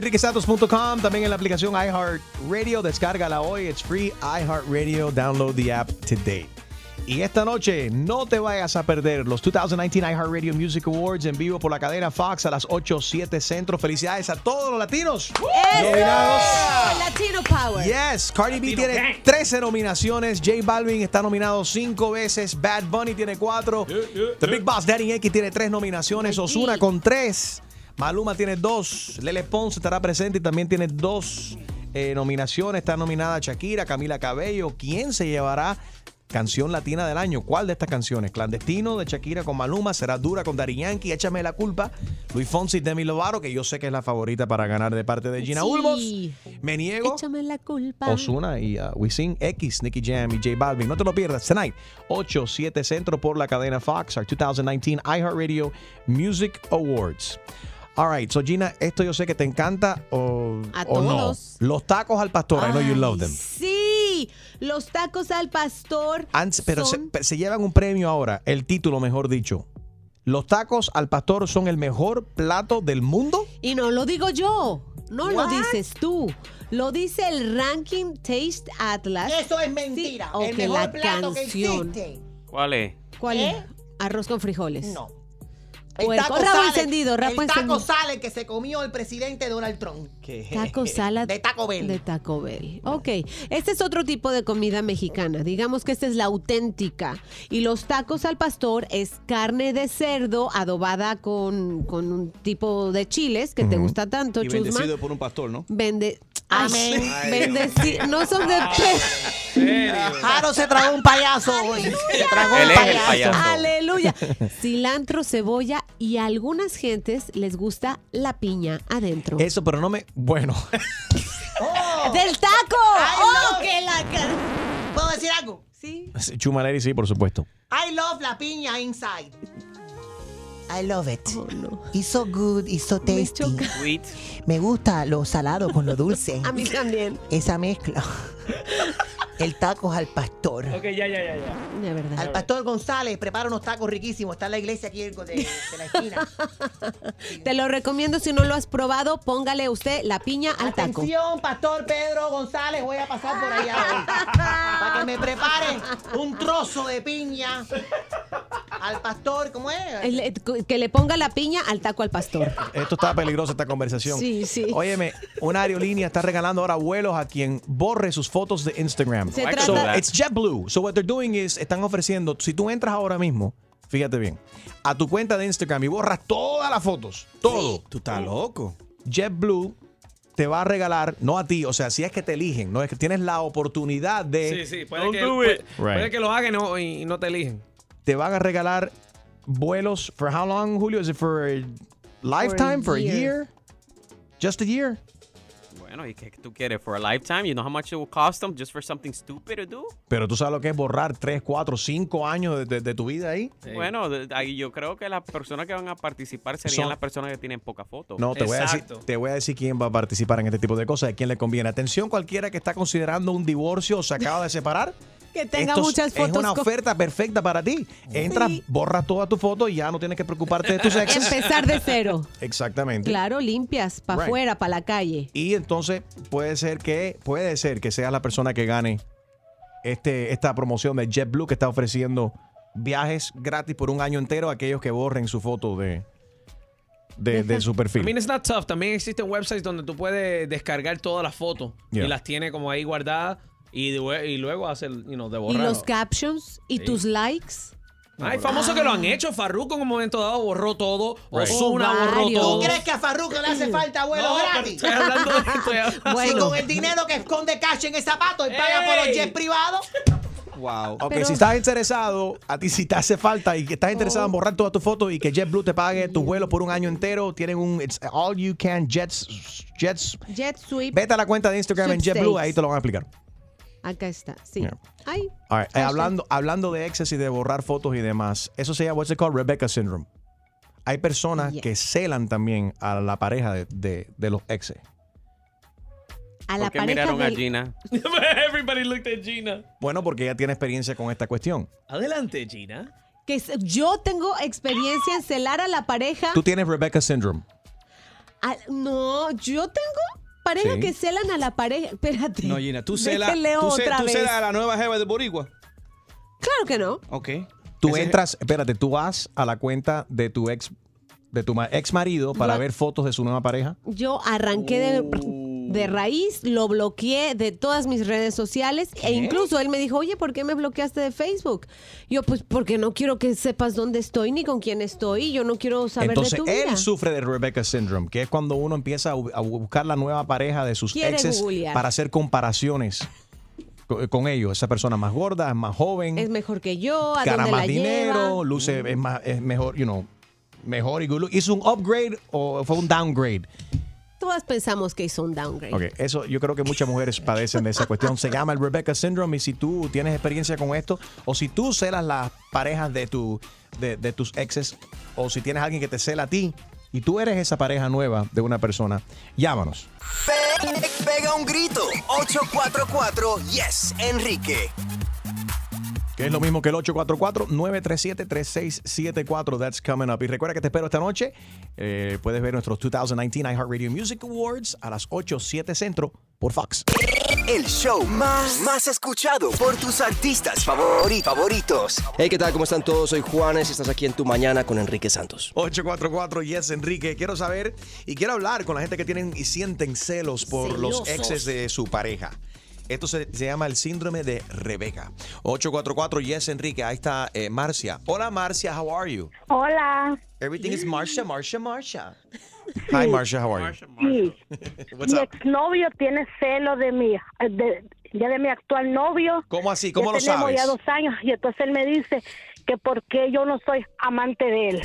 enriquesantos.com, también en la aplicación iHeartRadio. Descárgala hoy, it's free. iHeartRadio, download the app today. Y esta noche no te vayas a perder los 2019 iHeartRadio Music Awards en vivo por la cadena Fox a las 8, 7 centro. Felicidades a todos los latinos nominados. Latino Power. Yes, Cardi B tiene 13 nominaciones. J Balvin está nominado 5 veces. Bad Bunny tiene 4. The Big Boss Daddy Yankee tiene 3 nominaciones. Osuna con 3. Maluma tiene 2. Lele Pons estará presente y también tiene 2 nominaciones. Está nominada Shakira, Camila Cabello. ¿Quién se llevará canción latina del año? ¿Cuál de estas canciones? Clandestino de Shakira con Maluma. Será dura con Daddy Yankee. Échame la culpa. Luis Fonsi Demi Lovato, que yo sé que es la favorita para ganar de parte de Gina Sí. Ulmos. Me niego. Échame la culpa. Osuna y uh, Wisin X, Nicky Jam y J Balvin. No te lo pierdas. Tonight, 8, 7 centro por la cadena Fox, our 2019 iHeartRadio Music Awards. All right, so Gina, esto yo sé que te encanta o, A o no. todos. Los tacos al pastor, I know you love them. Sí, los tacos al pastor. Antes- pero se, son- pe- se llevan un premio ahora, el título, mejor dicho. Los tacos al pastor son el mejor plato del mundo. Y no lo digo yo, no lo dices tú. Lo dice el Ranking Taste Atlas. Eso es mentira. Sí, el ok, mejor la plato que canción. existe. ¿Cuál es? ¿Cuál ¿Eh? es? Arroz con frijoles. No. Puerco, rabo encendido, el taco encendido. sale que se comió el presidente Donald Trump. Taco salad De Taco Bell. de Taco Bell. Ok, este es otro tipo de comida mexicana. Digamos que esta es la auténtica. Y los tacos al pastor es carne de cerdo adobada con, con un tipo de chiles que te gusta tanto, Y Chusma. bendecido por un pastor, ¿no? Vende. Amén. Ay, bendeci- No son de Jaro se tragó un payaso hoy. Se tragó un payaso. payaso. Aleluya. Cilantro, cebolla y a algunas gentes les gusta la piña adentro. Eso, pero no me. Bueno. ¡Del taco! I ¡Oh, que la ¿Puedo decir algo? Sí. Chumaleri, sí, por supuesto. I love la piña inside. I love it. Oh, no. It's so good, it's so Me tasty. choca. Sweet. Me gusta lo salado con lo dulce. A mí también. Esa mezcla. El taco al pastor. Ok, ya, ya, ya, ya. De verdad. Al pastor González prepara unos tacos riquísimos. Está en la iglesia aquí de, de la esquina. Te lo recomiendo si no lo has probado, póngale usted la piña al taco. Atención, pastor Pedro González, voy a pasar por allá hoy. Para que me prepare un trozo de piña Al pastor, ¿cómo es? El- que le ponga la piña al taco al pastor. Esto está peligroso, esta conversación. Sí, sí. Óyeme, una aerolínea está regalando ahora vuelos a quien borre sus fotos de Instagram. Se so, it's JetBlue. So, what they're doing is, están ofreciendo, si tú entras ahora mismo, fíjate bien, a tu cuenta de Instagram y borras todas las fotos, todo. Tú estás loco. JetBlue te va a regalar, no a ti, o sea, si es que te eligen, no es que tienes la oportunidad de... Sí, sí, puede, Don't que, do puede, it. puede Right. que lo hagan y no, y no te eligen. Te van a regalar vuelos, for how long, Julio? Is it for a lifetime, for a year. year? Just a year? Bueno, ¿y qué tú quieres? For a lifetime? You know how much it will cost them just for something stupid to do? Pero tú sabes lo que es borrar 3, 4, 5 años de, de- de tu vida ahí. Bueno, de- ahí yo creo que las personas que van a participar serían Son- las personas que tienen poca foto. No, te voy, a decir, te voy a decir quién va a participar en este tipo de cosas, a quién le conviene. Atención, cualquiera que está considerando un divorcio o se acaba de separar. Que tenga esto muchas fotos. Es una oferta perfecta para ti. Entras, borras toda tu foto y ya no tienes que preocuparte de tus exes. Empezar de cero. Exactamente. Claro, limpias, para Right. afuera, para la calle. Y entonces puede ser que puede ser que seas la persona que gane este, esta promoción de JetBlue que está ofreciendo viajes gratis por un año entero a aquellos que borren su foto de, de, de su I perfil. mean, it's not tough. También existen websites donde tú puedes descargar todas las fotos Yeah. y las tiene como ahí guardadas y, de- y luego hacer, you know, de Y los captions y Sí. tus likes. Hay famosos que lo han hecho. Farruko en un momento dado borró todo. Right. Ozuna borró Varios. todo. ¿Tú crees que a Farruko le hace falta vuelo No, gratis? estoy hablando de- estoy hablando- Si con el dinero que esconde cash en el zapato y paga por los jets privados. Wow. Ok, Pero- si estás interesado, a ti si te hace falta y que estás interesado en borrar todas tus fotos y que JetBlue te pague tus vuelos por un año entero, tienen un it's all you can jets jets. Jet Sweep. Vete a la cuenta de Instagram en. JetBlue, ahí te lo van a explicar. Acá está, sí. Yeah. Ay, All right, eh, hablando, hablando de exes y de borrar fotos y demás, eso se llama what's it called Rebecca syndrome. Hay personas Yes. que celan también a la pareja de, de- de los exes. a la ¿Por qué pareja miraron a Gina? Everybody looked at Gina. Bueno, porque ella tiene experiencia con esta cuestión. Adelante, Gina. que yo tengo experiencia en celar a la pareja. Tú tienes Rebecca syndrome. Ah, no, yo tengo pareja Sí. que celan a la pareja. Espérate. No, Gina, tú celas tú tú vez. celas a la nueva jeva de Boricua. Claro que no. Ok. Tú Ese- entras, espérate, tú vas a la cuenta de tu ex de tu ex marido para Yo- ver fotos de su nueva pareja. Yo arranqué de, Uh. De raíz, lo bloqueé de todas mis redes sociales e incluso él me dijo, oye, ¿por qué me bloqueaste de Facebook? Yo, pues porque no quiero que sepas dónde estoy ni con quién estoy. Yo no quiero saber Entonces, de tu vida. él sufre de Rebecca Syndrome, que es cuando uno empieza a bu- a buscar la nueva pareja de sus Quiere exes googlear. para hacer comparaciones co- con ellos. Esa persona más gorda, es más joven, Es mejor que yo, a gana más la dinero, lleva. luce es más es mejor, you know, mejor y good look. ¿Hizo un upgrade o fue un downgrade? Todas pensamos que hizo un downgrade. Ok, eso yo creo que muchas mujeres padecen de esa cuestión. Se llama el Rebecca Syndrome y si tú tienes experiencia con esto o si tú celas las parejas de, tu, de, de tus exes o si tienes alguien que te cela a ti y tú eres esa pareja nueva de una persona, llámanos. Pe- pega un grito. 844 Yes, Enrique. Que es lo mismo que el 844-937-3674. That's coming up. Y recuerda que te espero esta noche. Eh, puedes ver nuestros 2019 iHeartRadio Music Awards a las 8, 7 centro por Fox. El show más, más escuchado por tus artistas favori- favoritos. Hey, ¿qué tal? ¿Cómo están todos? Soy Juanes y estás aquí en Tu Mañana con Enrique Santos. 844 Yes Enrique. Quiero saber y quiero hablar con la gente que tienen y sienten celos por los exes de su pareja. Esto se, se llama el síndrome de Rebeca. 844 Yes Enrique. Ahí está eh, Marcia. Hola Marcia, how are you? Hola. Everything is Marcia, Marcia, Marcia. Hi Marcia, how are you? Sí. What's mi up? exnovio tiene celo de mi, de, ya de mi actual novio. ¿Cómo así? ¿Cómo ya lo tenemos sabes? ya dos años y entonces él me dice que por qué yo no soy amante de él.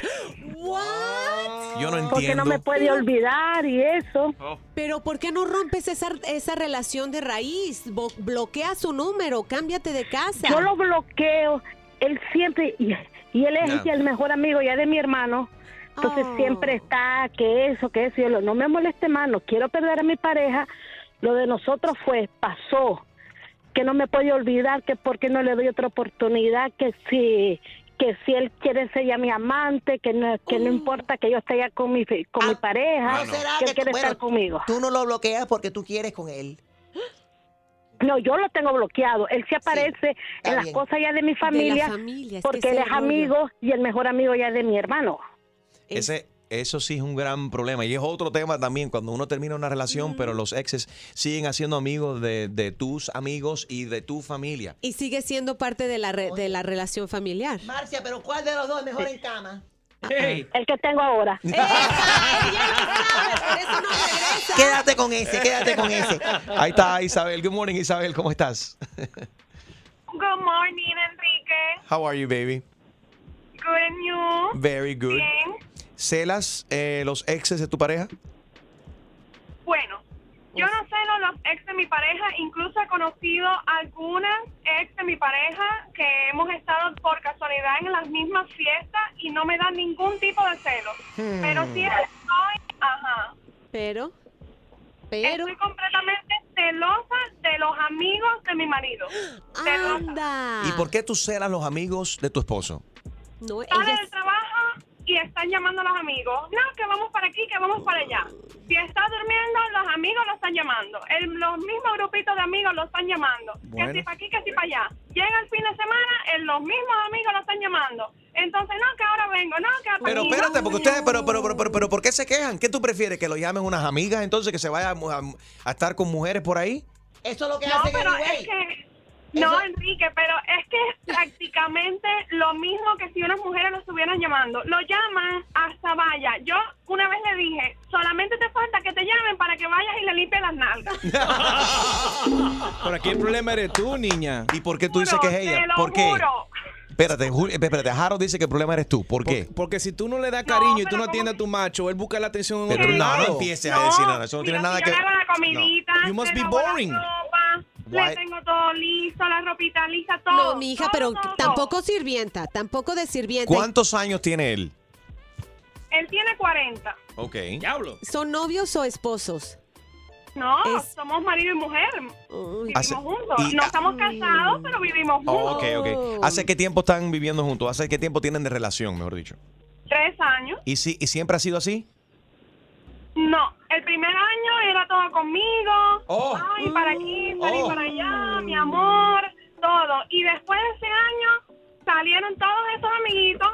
Yo no Porque no entiendo. me puede olvidar y eso. Pero ¿por qué no rompes esa, esa relación de raíz? Bo- bloquea su número, cámbiate de casa. Yo lo bloqueo, él siempre, y, y él es No. el mejor amigo ya de mi hermano. Entonces Oh. siempre está que eso, que eso. Y yo no me moleste más, no quiero perder a mi pareja. Lo de nosotros fue, pasó. Que no me puede olvidar, que porque no le doy otra oportunidad, que si que si él quiere ser ya mi amante, que no, que no importa que yo esté ya con mi, fi- con mi pareja, ¿No será que él quiere tú- estar bueno, conmigo. Tú no lo bloqueas porque tú quieres con él. No, yo lo tengo bloqueado. Él se aparece en las bien. cosas ya de mi De familia, porque él es rollo. amigo y el mejor amigo ya es de mi hermano. Ese, eso sí es un gran problema. Y es otro tema también, cuando uno termina una relación, pero los exes siguen haciendo amigos de, de tus amigos y de tu familia. Y sigue siendo parte de la, re- de la relación familiar. Marcia, pero ¿cuál de los dos es mejor en cama? El que tengo ahora. Quédate con ese, quédate con ese. Ahí está Isabel. Good morning, Isabel. ¿Cómo estás? Good morning, Enrique. How are you, baby? Good and you. Very good. Bien. ¿Celas eh, los exes de tu pareja? Bueno, yo no celo los ex de mi pareja, incluso he conocido algunas ex de mi pareja que hemos estado por casualidad en las mismas fiestas y no me dan ningún tipo de celo. Hmm. Pero sí estoy, ajá, Pero, pero. estoy completamente celosa de los amigos de mi marido. Celosa. ¿Y por qué tú celas los amigos de tu esposo? No, Sale del trabajo y están llamando a los amigos. No, que vamos para aquí, que vamos para allá. Si está durmiendo, los amigos lo están llamando. El- los mismos grupitos de amigos lo están llamando. Bueno. Que si para aquí, que si para allá. Llega el fin de semana, el- los mismos amigos lo están llamando. Entonces, no, que ahora vengo, no, que Pero aquí, espérate, no. porque ustedes, pero, pero, pero, pero, pero, ¿por qué se quejan? ¿Qué tú prefieres? ¿Que lo llamen unas amigas entonces que se vaya a, a- a estar con mujeres por ahí? Eso es lo que No, hace pero es que... No, Enrique, pero es que es prácticamente lo mismo que si unas mujeres lo estuvieran llamando. Lo llaman hasta vaya. Yo una vez le dije, solamente te falta que te llamen para que vayas y le limpies las nalgas. Por aquí el problema eres tú, niña. ¿Y por qué tú dices que es ella? Te lo ¿Por qué? juro. Espérate, Ju- espérate, Harold dice que el problema eres tú. ¿Por qué? Porque si tú no le das cariño y tú no atiendes a tu macho, él busca la atención en Pero otro no, lado. no empieces a decir nada. Eso no tiene nada que hago la comidita, You must be boring. Why? le tengo todo listo, la ropita lista, todo. No, mi hija, todo, pero todo. tampoco sirvienta, tampoco de sirvienta. ¿Cuántos años tiene él? Él tiene 40. Ok. Diablo. ¿Son novios o esposos? No, Es- somos marido y mujer. Vivimos Hace- juntos. y- no estamos casados, pero vivimos Oh, juntos. ok, ok. ¿Hace qué tiempo están viviendo juntos? ¿Hace qué tiempo tienen de relación, mejor dicho? Tres años. ¿Y, si, y siempre ha sido así? No, el primer año era todo conmigo. Oh. Ay, para aquí, para, Oh. para allá, mi amor, todo. Y después de ese año salieron todos esos amiguitos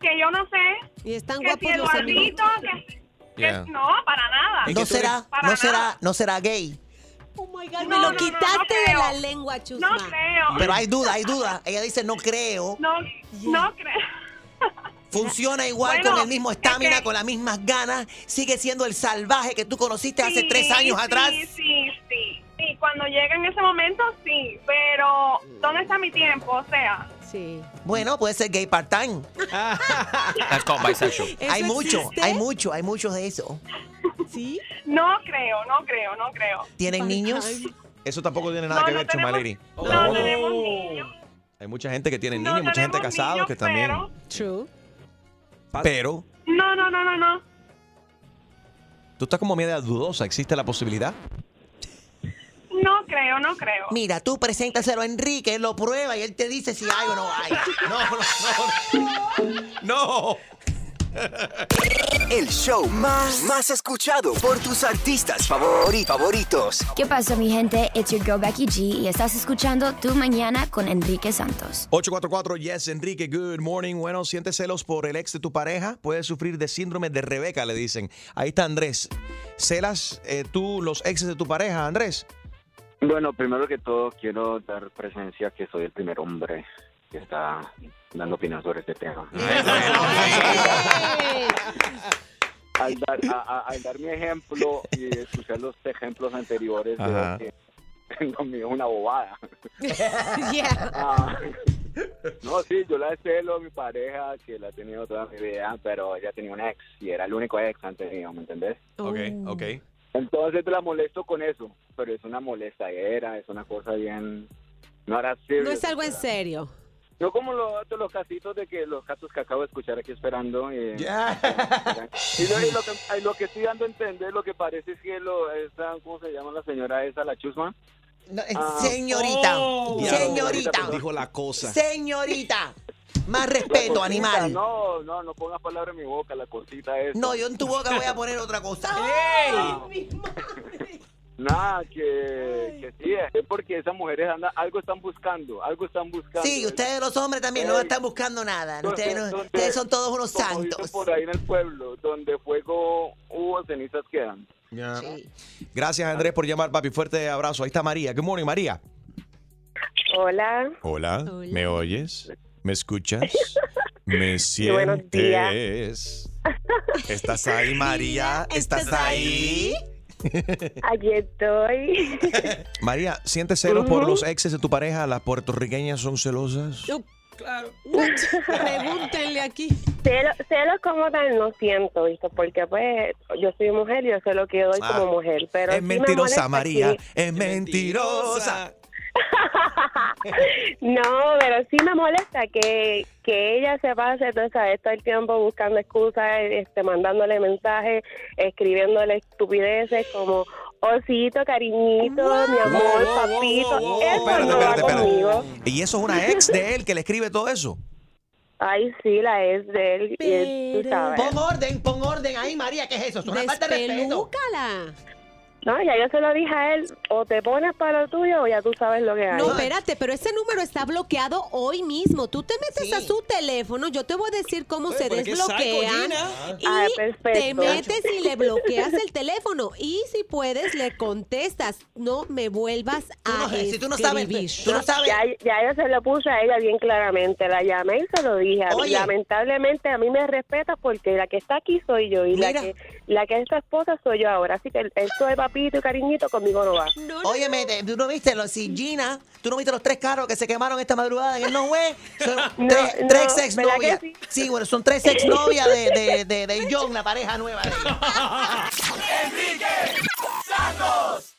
que yo no sé. Y están que si guapos los Eduardito, que, que- Yeah. no, para nada. No será, Para no nada. será, no será gay. Oh my God, No, me lo no, no, quitaste no de la lengua, Chusma. No creo. Pero hay duda, hay duda. Ella dice no creo. No, no creo. Funciona igual Bueno, con el mismo estamina, es que- con las mismas ganas. Sigue siendo el salvaje que tú conociste hace tres años sí, atrás. Sí, sí, sí. Cuando llega en ese momento, sí. Pero, ¿dónde está mi tiempo? O sea, Sí. Bueno, puede ser gay part-time. Hay mucho, existe? hay mucho, hay mucho de eso. ¿Sí? no creo, no creo, no creo. ¿Tienen niños? Eso tampoco tiene nada No, que no ver, tenemos- Chumaleri. No tenemos niños. Hay mucha gente que tiene No niños, mucha gente casada que también. True. Pero No, no, no, no, no. tú estás como media dudosa. ¿Existe la posibilidad? No creo, no creo. Mira, tú preséntaselo a Enrique, él lo prueba y él te dice si hay o no hay. No, no, no. No. El show más, más escuchado por tus artistas favori- favoritos. ¿Qué pasa, mi gente? It's your girl Becky G y estás escuchando Tu Mañana con Enrique Santos. 844 Yes, Enrique, good morning. Bueno, ¿sientes celos por el ex de tu pareja? Puedes sufrir de síndrome de Rebeca, le dicen. Ahí está Andrés. ¿Celas eh, tú los exes de tu pareja, Andrés? Bueno, primero que todo quiero dar presencia que soy el primer hombre que está dando opinión sobre este tema. Al dar, a- a- al dar mi ejemplo y escuchar los ejemplos anteriores, Ajá. que mío es una bobada. Yeah. Ah, no, sí, yo la celo a mi pareja, que la he tenido toda mi vida, pero ella tenía un ex y era el único ex que han tenido, ¿me entendés? Ok, ok. Entonces la molesto con eso, pero es una molestadera, es una cosa bien... No era serio. No es algo en serio. No como los los casitos de que los casos que acabo de escuchar aquí esperando. Y, y lo, y lo que, y lo que estoy dando a entender, lo que parece es que lo, esa, ¿cómo se llama la señora esa, la chusma? Ah, Señorita, oh. señorita, Dijo la cosa. señorita. Más respeto, cosita, animal. No, no, no pongas palabras en mi boca, la cosita es. No, yo en tu boca voy a poner otra cosa. Nada, que, que sí, es porque esas mujeres andan, algo están buscando, algo están buscando. Sí, ustedes los hombres también no están buscando nada. Ustedes, no- donde- ustedes son todos unos como dicen santos. por ahí en el pueblo, donde fuego hubo, cenizas quedan. Gracias, Andrés, por llamar, papi. Fuerte abrazo. Ahí está María. Good morning, María. Hola. Hola. ¿Me oyes? ¿Me escuchas? ¿Me Buenos días. sientes? ¿Estás ahí, María? ¿Estás ahí? Aquí estoy. María, ¿sientes celos por los exes de tu pareja? ¿Las puertorriqueñas son celosas? Claro. Pregúntenle aquí. Celos, celos como tal no siento, ¿viste? Porque pues yo soy mujer y yo sé lo que doy Ah, como mujer. Pero es sí me mentirosa, María. Es mentirosa. No, pero sí me molesta que, que ella se pase todo, ¿sabes? todo el tiempo buscando excusas, este, mandándole mensajes, escribiéndole estupideces como osito, cariñito, mi amor, papito. Eso Espérate, no va espérate, conmigo. ¿Y eso es una ex de él que le escribe todo eso? Ay, sí, la es de él. y él, tú sabes. Pon orden, pon orden ahí, María. ¿Qué es eso? Es una falta de respeto. No, ya yo se lo dije a él, o te pones para lo tuyo o ya tú sabes lo que hay. No, espérate, pero ese número está bloqueado hoy mismo. Tú te metes a su teléfono, yo te voy a decir cómo se pero qué desbloquean. psycho, Y. Ah, perfecto. te metes y le bloqueas el teléfono. Y si puedes, le contestas. No me vuelvas a si tú no sabes, tú no sabes. Ya, ya yo se lo puse a ella bien claramente. La llamé y se lo dije. Oye. Lamentablemente a mí me respeta porque la que está aquí soy yo y la que la que es tu esposa soy yo ahora. Así que esto de papito y cariñito conmigo no va. Óyeme, te- tú no viste los, si Gina, tú no viste los tres carros que se quemaron esta madrugada en el No Way. Son No, tres, no, tres ex ¿verdad novias. Sí? bueno, son tres ex novias de, de, de, de John, la pareja nueva. Enrique Santos.